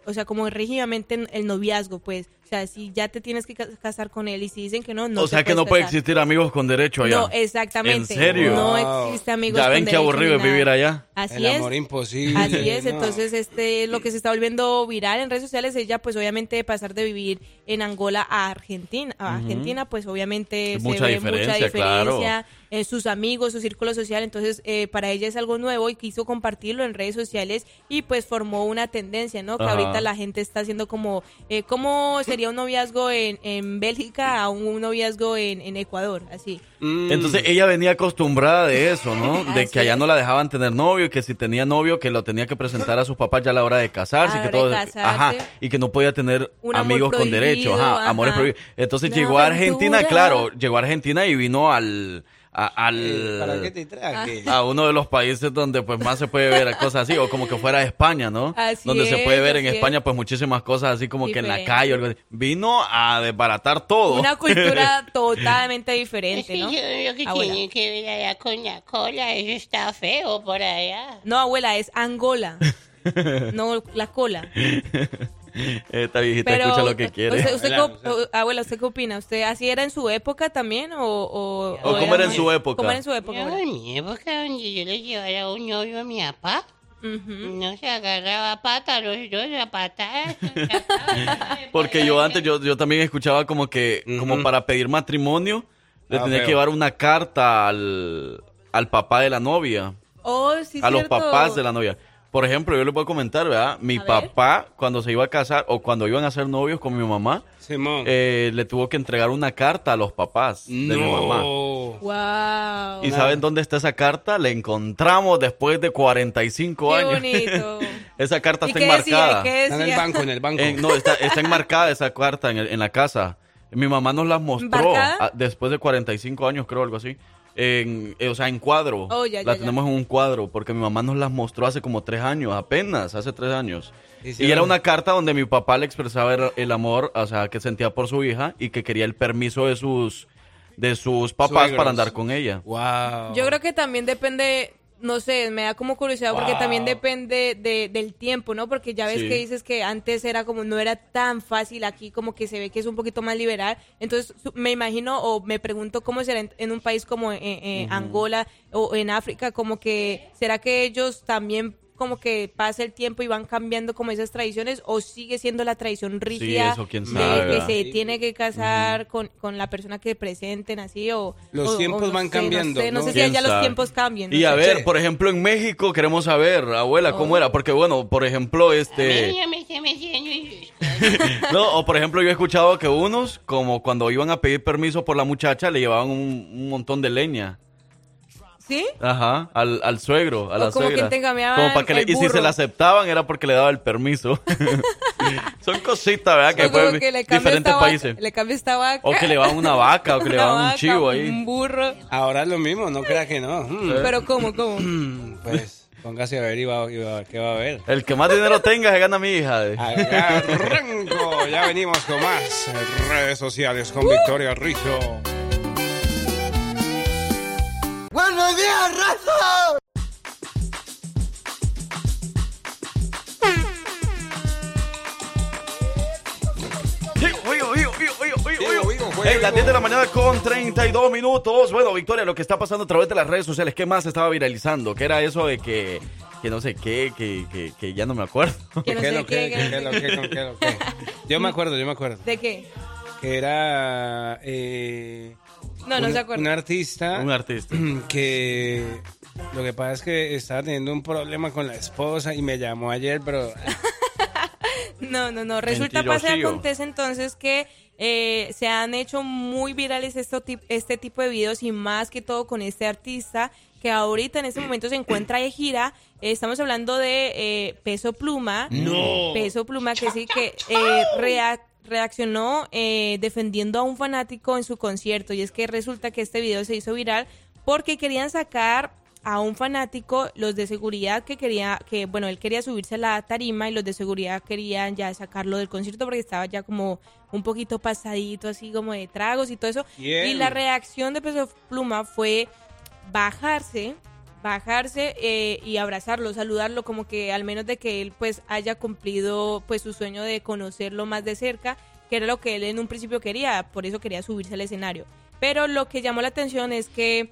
o sea, como rígidamente en el noviazgo, pues. O sea, si ya te tienes que ca- casar con él y si dicen que no, no o te sea que no puede existir amigos con derecho allá. No, exactamente. ¿En serio? No existe amigos Ya con ven qué derecho aburrido es vivir allá. Así El es. amor imposible. Así es, No. entonces este lo que se está volviendo viral en redes sociales ella pues obviamente pasar de vivir en Angola a Argentina, a. Argentina pues obviamente Es se mucha ve diferencia, mucha diferencia claro. En sus amigos, su círculo social, entonces eh, para ella es algo nuevo y quiso compartirlo en redes sociales y pues formó una tendencia, ¿no? Que Ajá. ahorita la gente está haciendo como eh, cómo sería un noviazgo en, en Bélgica a un noviazgo en, en Ecuador, así. Entonces ella venía acostumbrada de eso, ¿no? De que allá no la dejaban tener novio y que si tenía novio que lo tenía que presentar a sus papás ya a la hora de casarse que todo, casarse. ajá, y que no podía tener Un amigos con derecho, ajá, amores prohibidos. Entonces Una llegó a Argentina, aventura. claro, llegó a Argentina y vino al a- al Eh, ¿Para qué te traje? a uno de los países donde pues más se puede ver cosas así o como que fuera España, ¿no? Así donde se puede ver en es. España pues muchísimas cosas así como que en la calle o algo así. Vino a desbaratar todo. Una cultura totalmente diferente, ¿no? yo veo que Abuela. tiene que ver allá con la cola, eso está feo por allá. No, abuela, es Angola. No, la cola. Esta viejita Pero, escucha lo que quiere. Usted, usted abuela, ¿usted qué opina? ¿Usted así era en su época también o...? O, ¿O cómo era en su época? ¿Cómo era en su época, No, en mi época donde yo le llevara un novio a mi papá, no se agarraba pata los dos, a patadas. Porque yo antes, yo, yo también escuchaba como que, como para pedir matrimonio, le Ah, tenía feo. que llevar una carta al, al papá de la novia, Oh, sí, a los papás de la novia. Por ejemplo, yo le puedo comentar, ¿verdad? Mi papá, cuando se iba a casar o cuando iban a ser novios con mi mamá, eh, le tuvo que entregar una carta a los papás de mi mamá. Wow. ¿Y saben dónde está esa carta? La encontramos después de 45 Qué años. bonito. esa carta ¿Y está qué decía? enmarcada. ¿Qué Está en el banco, en el banco. Eh, no, está, está enmarcada esa carta en, el- en la casa. Mi mamá nos la mostró después de 45 años, creo, algo así. En, eh, o sea, en cuadro. Oh, ya, la ya, ya. tenemos en un cuadro porque mi mamá nos las mostró hace como tres años, apenas, hace tres años. Y era una carta donde mi papá le expresaba el, el amor, o sea, que sentía por su hija y que quería el permiso de sus de sus papás Suegros. para andar con ella. Wow. Yo creo que también depende, no sé, me da como curiosidad porque también depende de, del tiempo, ¿no? Porque ya ves Sí. que dices que antes era como, no era tan fácil, aquí como que se ve que es un poquito más liberal. Entonces me imagino o me pregunto cómo será en, en un país como eh, eh, Ujú. Angola o en África, como que, ¿será que ellos también como que pasa el tiempo y van cambiando como esas tradiciones o sigue siendo la tradición rígida eso quién de que se tiene que casar con, con la persona que presenten así o Los o- o tiempos no van sé, cambiando, no sé, no ¿no? sé si ¿Quién ya los tiempos cambian. Y a sé. ver, por ejemplo, en México queremos saber, abuela, ¿cómo Oh. era? Porque bueno, por ejemplo, este... No, o por ejemplo, yo he escuchado que unos, como cuando iban a pedir permiso por la muchacha, le llevaban un, un montón de leña. ¿Sí? Ajá, al, al suegro, a O la como suegra. que te Como para que le- y si se la aceptaban era porque le daba el permiso. Son cositas, ¿verdad? Que pueden que le cambia diferentes esta vaca- países. Le cambia esta vaca. O que le van una vaca, o que le van un vaca, chivo ahí. Un burro. Ahora es lo mismo, no crea que no. Mm. Pero ¿cómo, cómo? Pues póngase a ver y va, y va- qué va a ver. El que más dinero tenga se gana mi hija. eh. Arranco, ya venimos con más redes sociales con Victoria Rizzo. ¡Buenos días, raza! Hey, las 10 de la mañana con 32 minutos. Bueno, Victoria, lo que está pasando a través de las redes sociales, ¿qué más estaba viralizando? ¿Qué era eso de que, que no sé qué, que, que, que ya no me acuerdo? ¿Qué lo que, qué, qué, qué lo que, qué lo que? Yo me acuerdo, yo me acuerdo. ¿De qué? Que era eh, No, no un, se acuerda. un artista Un artista. que lo que pasa es que estaba teniendo un problema con la esposa y me llamó ayer, pero No, no, no. Resulta, pasa y acontece entonces que eh, se han hecho muy virales esto este tipo de videos y más que todo con este artista que ahorita en este momento se encuentra de gira. Eh, estamos hablando de eh, Peso Pluma. No. Peso Pluma que sí que eh, rea- reaccionó eh, defendiendo a un fanático en su concierto y es que resulta que este video se hizo viral porque querían sacar a un fanático, los de seguridad que quería, que bueno, él quería subirse a la tarima y los de seguridad querían ya sacarlo del concierto porque estaba ya como un poquito pasadito, así como de tragos y todo eso. Y la reacción de Peso Pluma fue bajarse, bajarse eh, y abrazarlo, saludarlo, como que al menos de que él pues haya cumplido pues su sueño de conocerlo más de cerca, que era lo que él en un principio quería, por eso quería subirse al escenario. Pero lo que llamó la atención es que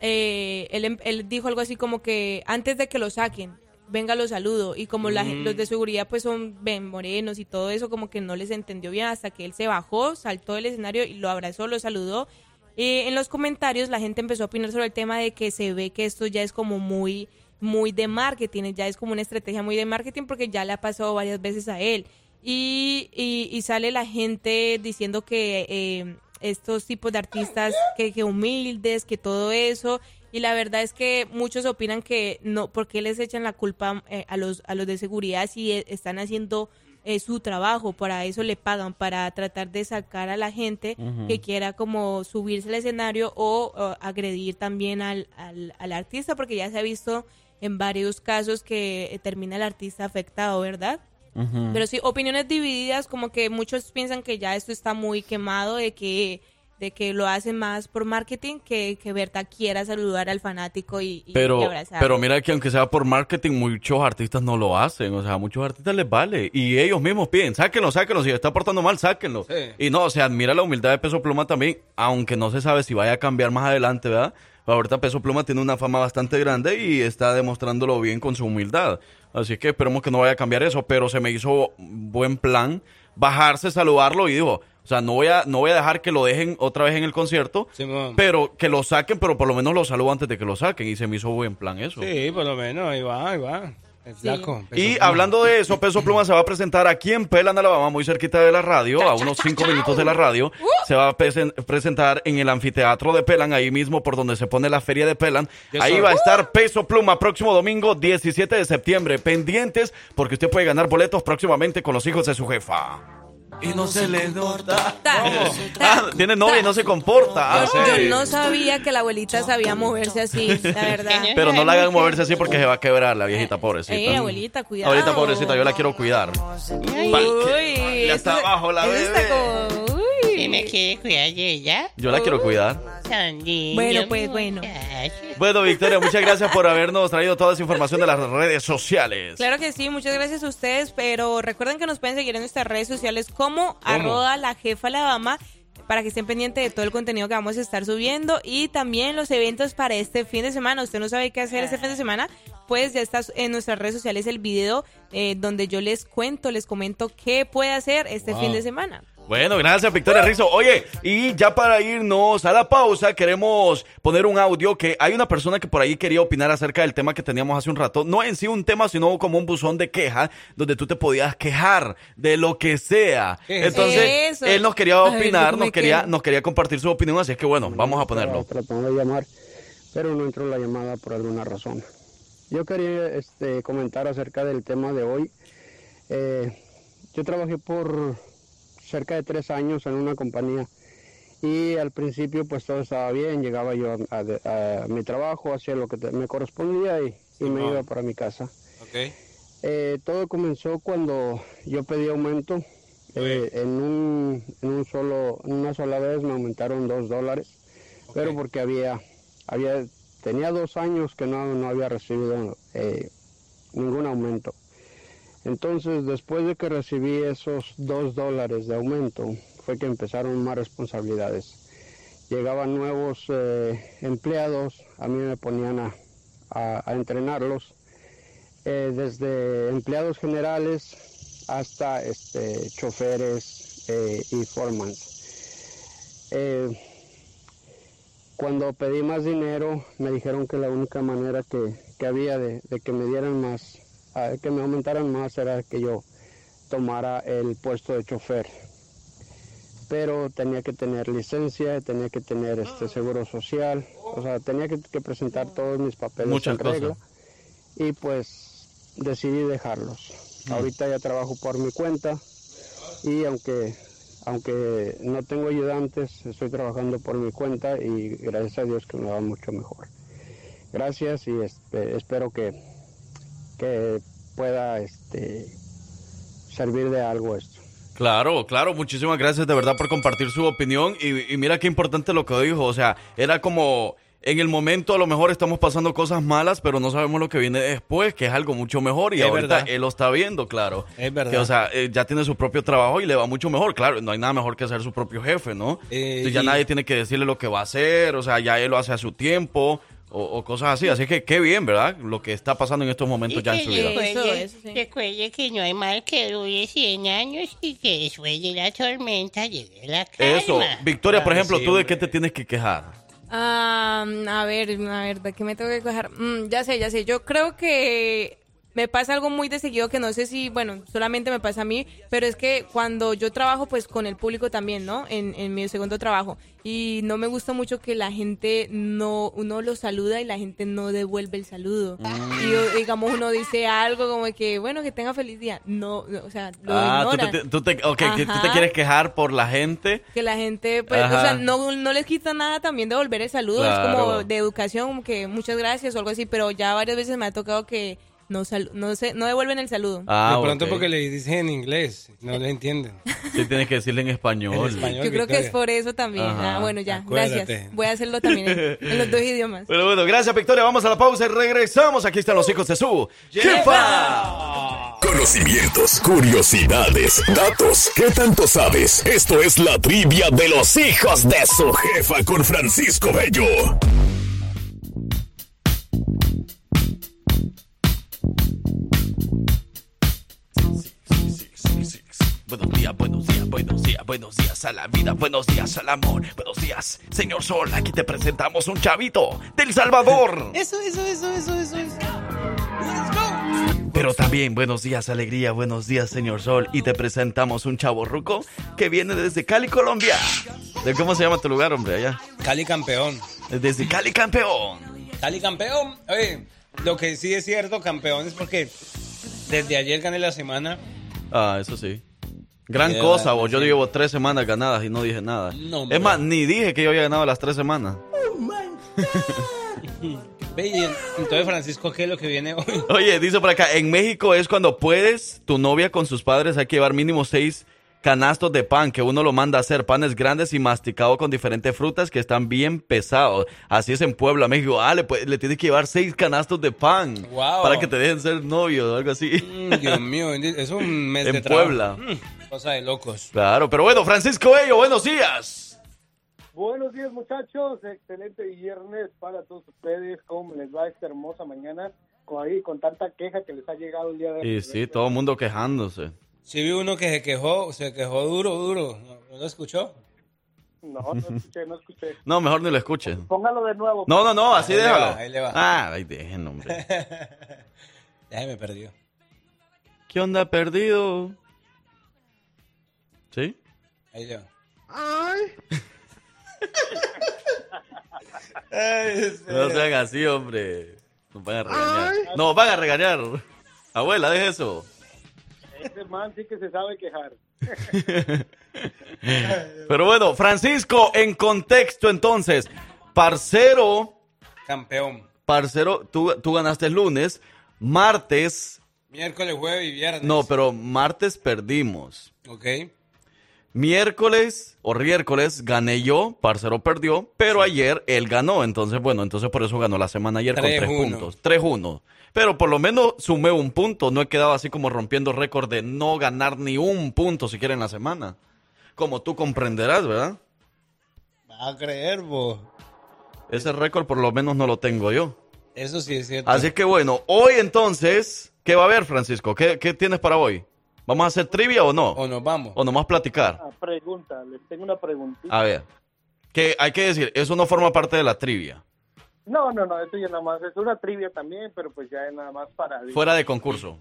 eh, él, em- él dijo algo así como que antes de que lo saquen, venga lo saludo. Y como la Mm. los de seguridad pues son ven, morenos y todo eso, como que no les entendió bien hasta que él se bajó, saltó del escenario y lo abrazó, lo saludó. Eh, en los comentarios la gente empezó a opinar sobre el tema de que se ve que esto ya es como muy muy de marketing, ya es como una estrategia muy de marketing porque ya le ha pasado varias veces a él. Y, y, y sale la gente diciendo que eh, estos tipos de artistas, que, humildes, que todo eso. Y la verdad es que muchos opinan que no, porque les echan la culpa eh, a, los, a los de seguridad si eh, están haciendo eh, su trabajo, para eso le pagan, para tratar de sacar a la gente que quiera como subirse al escenario o, o agredir también al, al, al artista, porque ya se ha visto en varios casos que eh, termina el artista afectado, ¿verdad? Pero sí, opiniones divididas, como que muchos piensan que ya esto está muy quemado, de que de que lo hacen más por marketing que que Berta quiera saludar al fanático y, y- y Pero, abrazarlo. pero mira que aunque sea por marketing, muchos artistas no lo hacen. O sea, a muchos artistas les vale. Y ellos mismos piden, sáquenlo, sáquenlo. Si está portando mal, sáquenlo. Y no, o sea, admira la humildad de Peso Pluma también, aunque no se sabe si vaya a cambiar más adelante, ¿verdad? Pero ahorita Peso Pluma tiene una fama bastante grande y está demostrándolo bien con su humildad. Así que esperemos que no vaya a cambiar eso. Pero se me hizo buen plan bajarse, saludarlo y dijo, o sea, no voy a, no voy a dejar que lo dejen otra vez en el concierto, pero que lo saquen, pero por lo menos lo saludo antes de que lo saquen. Y se me hizo buen plan eso. sí, por lo menos, ahí va, ahí va. Flaco. Y Pluma. hablando de eso, Peso Pluma se va a presentar aquí en Pelan, Alabama, muy cerquita de la radio, a unos cinco minutos de la radio. Se va a presen- presentar en el anfiteatro de Pelan, ahí mismo por donde se pone la feria de Pelan. Ahí va a estar Peso Pluma próximo domingo 17 de septiembre. Pendientes porque usted puede ganar boletos próximamente con los hijos de su jefa. Y no se le nota. Ah, tiene novia y no se comporta. Ah, Yo, sí. yo no sabía que la abuelita sabía moverse así, la verdad. Pero no la hagan moverse así porque se va a quebrar la viejita pobrecita. Ey, abuelita, cuidado. Abuelita pobrecita, yo la quiero cuidar. Uy, Ya está eso- abajo la bebé. está como- ¿Y me quiere cuidar de ella? Yo la quiero cuidar. Bueno, pues, bueno. Bueno, Victoria, muchas gracias por habernos traído toda esa información de las redes sociales. Claro que sí, muchas gracias a ustedes, pero recuerden que nos pueden seguir en nuestras redes sociales como arroba la jefa Alabama para que estén pendientes de todo el contenido que vamos a estar subiendo y también los eventos para este fin de semana. Usted no sabe qué hacer este fin de semana, pues ya está en nuestras redes sociales el video eh, donde yo les cuento, les comento qué puede hacer este Wow. fin de semana. Bueno, gracias, Victoria Rizzo. Oye, y ya para irnos a la pausa, queremos poner un audio que hay una persona que por ahí quería opinar acerca del tema que teníamos hace un rato. No en sí un tema, sino como un buzón de queja, donde tú te podías quejar de lo que sea. Entonces, Eso. él nos quería ver, opinar, nos quería, que- nos quería compartir su opinión, así es que bueno, vamos a ponerlo. Tratando de llamar, pero no entró la llamada por alguna razón. Yo quería este, comentar acerca del tema de hoy. Eh, yo trabajé por cerca de tres años en una compañía y al principio pues todo estaba bien, llegaba yo a, a- a mi trabajo, hacía lo que te- me correspondía y, y me iba para mi casa. Eh, todo comenzó cuando yo pedí aumento. Eh, en, un, en un solo, en una sola vez me aumentaron dos dólares, pero porque había, había, tenía dos años que no, no había recibido eh, ningún aumento. Entonces, después de que recibí esos dos dólares de aumento, fue que empezaron más responsabilidades. Llegaban nuevos eh, empleados, a mí me ponían a, entrenarlos, eh, desde empleados generales hasta este, choferes eh, y foremans. Eh, cuando pedí más dinero, me dijeron que la única manera que, había de que me dieran más, ah, que me aumentaran más, era que yo tomara el puesto de chofer. Pero tenía que tener licencia, tenía que tener este seguro social, o sea, tenía que, que presentar todos mis papeles Muchas en cosas. regla. Y pues decidí dejarlos. Ahorita ya trabajo por mi cuenta y aunque aunque no tengo ayudantes, estoy trabajando por mi cuenta y gracias a Dios que me va mucho mejor. Gracias y este, espero que, que pueda este, servir de algo esto. Claro, claro, muchísimas gracias de verdad por compartir su opinión y, y mira qué importante lo que dijo, o sea, era como en el momento a lo mejor estamos pasando cosas malas, pero no sabemos lo que viene después, que es algo mucho mejor y Es ahorita verdad. él lo está viendo, claro. Es verdad. Que, o sea, eh, ya tiene su propio trabajo y le va mucho mejor, claro, no hay nada mejor que ser su propio jefe, ¿no? Eh, Entonces ya y- nadie tiene que decirle lo que va a hacer, o sea, ya él lo hace a su tiempo. O, o cosas así, así que qué bien, ¿verdad? Lo que está pasando en estos momentos ya en su vida. Recuerde, recuerde que no hay mal que dure 100 años y que después de la tormenta llegue la calma. Eso, Victoria, por Ay, ejemplo, sí, ¿tú de qué te tienes que quejar? Ah, a ver, a ver, ¿de qué me tengo que quejar? Mm, ya sé, ya sé. Yo creo que me pasa algo muy de seguido que no sé si, bueno, solamente me pasa a mí, pero es que cuando yo trabajo pues con el público también, ¿no? En, en mi segundo trabajo. Y no me gusta mucho que la gente no, uno lo saluda y la gente no devuelve el saludo. Y o- digamos uno dice algo como que, bueno, que tenga feliz día. No, no, o sea, lo Ah, tú te, tú te- ok, que tú te Ajá. quieres quejar por la gente. Que la gente, pues, Ajá. o sea, no, no les quita nada también devolver el saludo. Es como de educación, como que muchas gracias o algo así, pero ya varias veces me ha tocado que no sal- no sé, no devuelven el saludo. Ah, de pronto porque le dicen en inglés, no le entienden. Sí, tienes que decirle en español. En español. Yo creo que es por eso también. Ajá. Ah, bueno, ya, Acuérdate. gracias. Voy a hacerlo también en, en los dos idiomas. Bueno, bueno, gracias Victoria. Vamos a la pausa y regresamos. Aquí están los hijos de su jefa. Conocimientos, curiosidades, datos. ¿Qué tanto sabes? Esto es la trivia de los hijos de su jefa con Francisco Bello. Buenos días, buenos días, buenos días, buenos días a la vida, buenos días al amor, buenos días, señor Sol. Aquí te presentamos un chavito del Salvador. Eso, eso, eso, eso, eso. eso. Pero también buenos días, alegría, buenos días, señor Sol. Y te presentamos un chavo ruco que viene desde Cali, Colombia. ¿De cómo se llama tu lugar, hombre, allá? Cali campeón. Desde Cali, campeón. Cali campeón. Oye, lo que sí es cierto, campeón, es porque desde ayer gané la semana. Ah, eso sí. Gran Qué cosa, vos. Yo sí. llevo tres semanas ganadas y no dije nada. No, es más, ni dije que yo había ganado las tres semanas. Ve, y entonces, Francisco, ¿qué es lo que viene hoy? Oye, dice por acá, en México es cuando puedes, tu novia con sus padres hay que llevar mínimo seis canastos de pan, que uno lo manda a hacer, panes grandes y masticado con diferentes frutas que están bien pesados. Así es en Puebla, México. Ah, le, le tienes que llevar seis canastos de pan Wow. para que te dejen ser novio o algo así. Mm, Dios mío, es un mes En de trabajo. Puebla. Mm, Cosa de locos. Claro, pero bueno, Francisco Ello, buenos días. Buenos días muchachos, excelente viernes para todos ustedes, ¿cómo les va esta hermosa mañana? Con ahí, con tanta queja que les ha llegado el día de hoy. Y sí, todo el mundo quejándose. Si vi uno que se quejó, se quejó duro, duro. ¿No, no lo escuchó? No, no escuché, no escuché. No, mejor ni lo escuchen. Póngalo de nuevo. No, no, no, así Ahí le déjalo. va, ahí le va. Ah, ahí dejen, hombre. Ya me perdió. ¿Qué onda perdido? Ahí le va. No sean así, hombre. Nos van a regañar. No, van a regañar. Abuela, deje eso. Ese man sí que se sabe quejar. Pero bueno, Francisco, en contexto entonces, parcero, Campeón. parcero, tú, tú ganaste el lunes, martes, Miércoles, jueves y viernes. no, pero martes perdimos. Ok. Miércoles o miércoles gané yo, parcero perdió, pero ayer él ganó, entonces bueno, entonces por eso ganó la semana ayer con 3-1. tres puntos, 3-1. Pero por lo menos sumé un punto, no he quedado así como rompiendo récord de no ganar ni un punto siquiera en la semana. Como tú comprenderás, ¿verdad? Va a creer, vos. Ese récord por lo menos no lo tengo yo. Eso sí es cierto. Así que bueno, hoy entonces, ¿qué va a haber, Francisco? ¿Qué, qué tienes para hoy? ¿Vamos a hacer trivia o no? O nos vamos. ¿O nomás platicar? Ah, pregunta, les tengo una preguntita. A ver. Que hay que decir, eso no forma parte de la trivia. No, no, no, eso ya nada más es una trivia también, pero pues ya es nada más para... Fuera de concurso.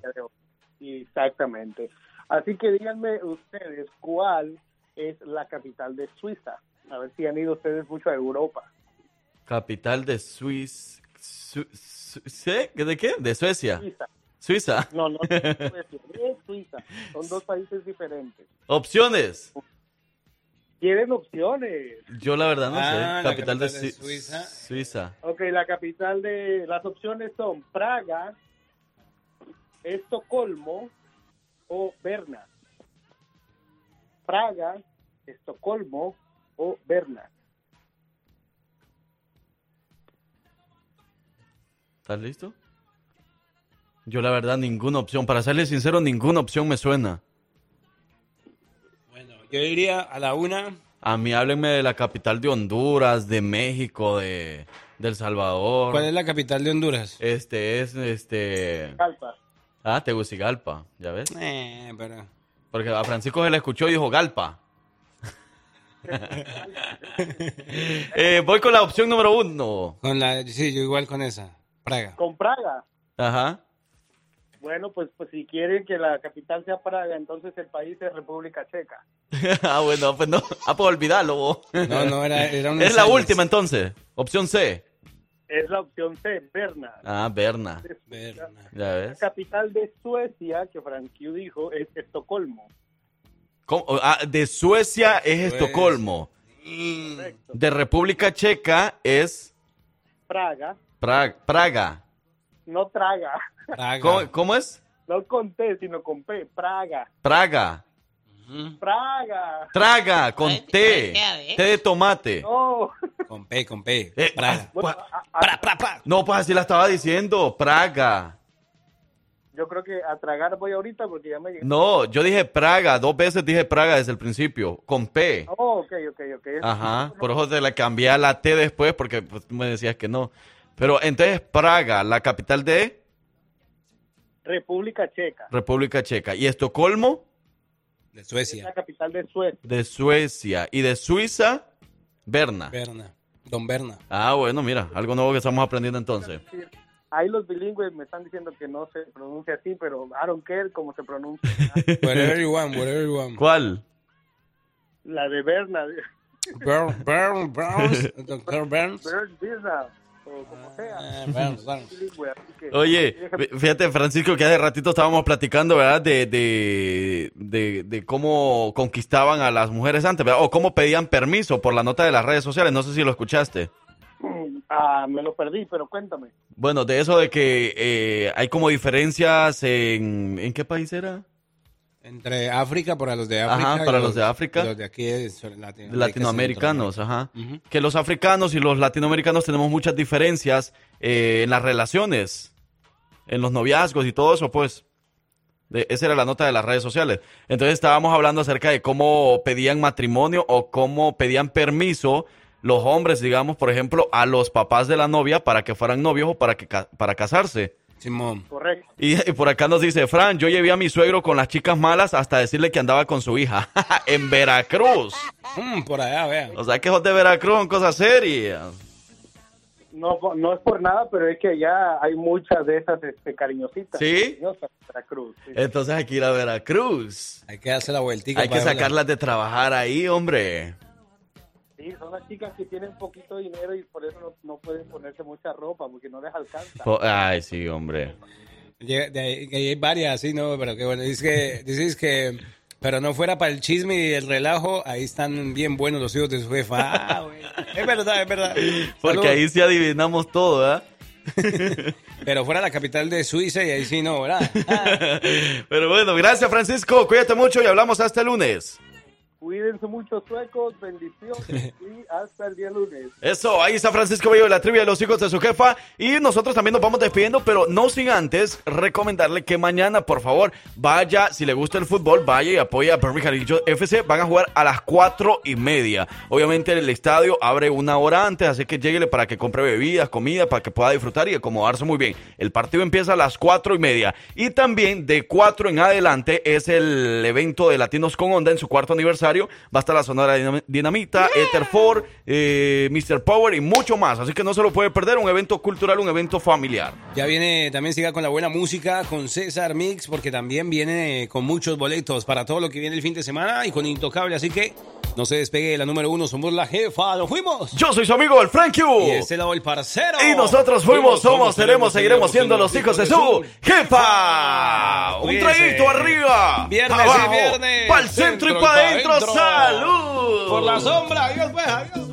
Exactamente. Así que díganme ustedes, ¿cuál es la capital de Suiza? A ver si han ido ustedes mucho a Europa. Capital de Suiza. Su- Su- ¿Sí? ¿De qué? De Suecia. Suiza. Suiza. No, no, no es Suiza. Son dos países diferentes. Opciones. ¿Quieren opciones? Yo la verdad no Ah, sé. la Capital, de, capital de Sui- Suiza. Suiza. Ok, la capital de... Las opciones son Praga, Estocolmo o Berna. Praga, Estocolmo o Berna. ¿Estás listo? Yo la verdad ninguna opción. Para serle sincero, ninguna opción me suena. Yo iría a la una. A mí háblenme de la capital de Honduras, de México, de, de El Salvador. ¿Cuál es la capital de Honduras? Este es, este... Calpa. Ah, Tegucigalpa, ¿ya ves? Eh, pero... Porque a Francisco se le escuchó y dijo Galpa. Eh, voy con la opción número uno. Con la, sí, yo igual con esa. Praga. Con Praga. Ajá. Bueno, pues, pues si quieren que la capital sea Praga, entonces el país es República Checa. ah, bueno, pues no. Ah, pues olvidarlo. vos. No, no, era, era un Es la última entonces. Opción C. Es la opción C, Berna. Ah, Berna. Berna. Ya La ves. capital de Suecia, que Frankie dijo, es Estocolmo. ¿Cómo? Ah, de Suecia es Estocolmo. Correcto. De República Checa es Praga, Pra- Praga. No traga. ¿Cómo, cómo es? No con T, sino con P. Praga. Praga. Praga. Traga con T. T, de tomate. No. Con P, con P. Eh, Praga. pues, No, pues así la estaba diciendo. Praga. Yo creo que a tragar voy ahorita porque ya me llegué. No, yo dije Praga. Dos veces dije Praga desde el principio. Con P. Oh, ok, ok, ok. Ajá. Por eso te la cambié a la T después porque pues, me decías que no. Pero entonces Praga, la capital de República Checa. República Checa. ¿Y Estocolmo? De Es Suecia. la capital de Suecia. De Suecia. ¿Y de Suiza? Berna. Berna. Don Berna. Ah, bueno, mira, algo nuevo que estamos aprendiendo entonces. ahí los bilingües me están diciendo que no se pronuncia así, pero I don't care cómo se pronuncia. Whatever you want, whatever you want. ¿Cuál? La de Berna. Burn, Burn, Burns, Dr. Burns. O como sea. Eh, que- Oye, fíjate, Francisco, que hace ratito estábamos platicando, ¿verdad? De, de, de, de cómo conquistaban a las mujeres antes, ¿verdad? O cómo pedían permiso por la nota de las redes sociales. No sé si lo escuchaste. Ah, me lo perdí, pero cuéntame. Bueno, de eso de que eh, hay como diferencias en... ¿En qué país era? Entre África, para los de África. Ajá, para los de África. Los de aquí es Latinoamérica, Latinoamericanos, ajá. Ujú. Que los africanos y los latinoamericanos tenemos muchas diferencias eh, en las relaciones, en los noviazgos y todo eso, pues. De- esa era la nota de las redes sociales. Entonces estábamos hablando acerca de cómo pedían matrimonio o cómo pedían permiso los hombres, digamos, por ejemplo, a los papás de la novia para que fueran novios o para, que, para casarse. Simón. Correcto. Y, y por acá nos dice, Fran, yo llevé a mi suegro con las chicas malas hasta decirle que andaba con su hija en Veracruz. Mm, por allá, vean. O sea que esos de Veracruz son cosas serias. No, no es por nada, pero es que allá hay muchas de esas este, cariñositas. ¿Sí? Cariñosas Veracruz. sí. Entonces hay que ir a Veracruz. Hay que hacer la vueltica. Hay que sacarlas de trabajar ahí, hombre. Sí, son las chicas que tienen poquito dinero y por eso no, no pueden ponerse mucha ropa porque no les alcanza. Po- Ay, sí, hombre. De hay varias, así, ¿no? Pero que bueno, dices que, dices que, pero no fuera para el chisme y el relajo, ahí están bien buenos los hijos de su jefa. Ah, güey. Es verdad, es verdad. Porque Salud. ahí sí adivinamos todo, ¿verdad? Pero fuera la capital de Suiza y ahí sí no, ¿verdad? Ah. Pero bueno, gracias Francisco, cuídate mucho y hablamos hasta el lunes. Cuídense mucho, suecos, bendiciones y hasta el día lunes. Eso, ahí está Francisco Bello de la trivia de los hijos de su jefa. Y nosotros también nos vamos despidiendo, pero no sin antes recomendarle que mañana, por favor, vaya, si le gusta el fútbol, vaya y apoya a Jarillo FC. Van a jugar a las cuatro y media. Obviamente el estadio abre una hora antes, así que lléguele para que compre bebidas, comida, para que pueda disfrutar y acomodarse muy bien. El partido empieza a las cuatro y media. Y también de cuatro en adelante es el evento de Latinos con Onda en su cuarto aniversario. Va a estar la Sonora Dinam- Dinamita, Ether Ford, eh, Mr. Power y mucho más. Así que no se lo puede perder. Un evento cultural, un evento familiar. Ya viene, también siga con la buena música, con César Mix, porque también viene con muchos boletos para todo lo que viene el fin de semana y con Intocable. Así que no se despegue de la número uno, somos la jefa, nos fuimos. Yo soy su amigo, el Frank Q. Y este lado el parcero. Y nosotros fuimos, somos, seremos, seguiremos siendo los hijos de su jefa. Un Cuídense. traguito arriba. Viernes abajo, y viernes. Para el centro y Centro y para pa' adentro. adentro. Salud. Por la sombra, adiós pues, adiós.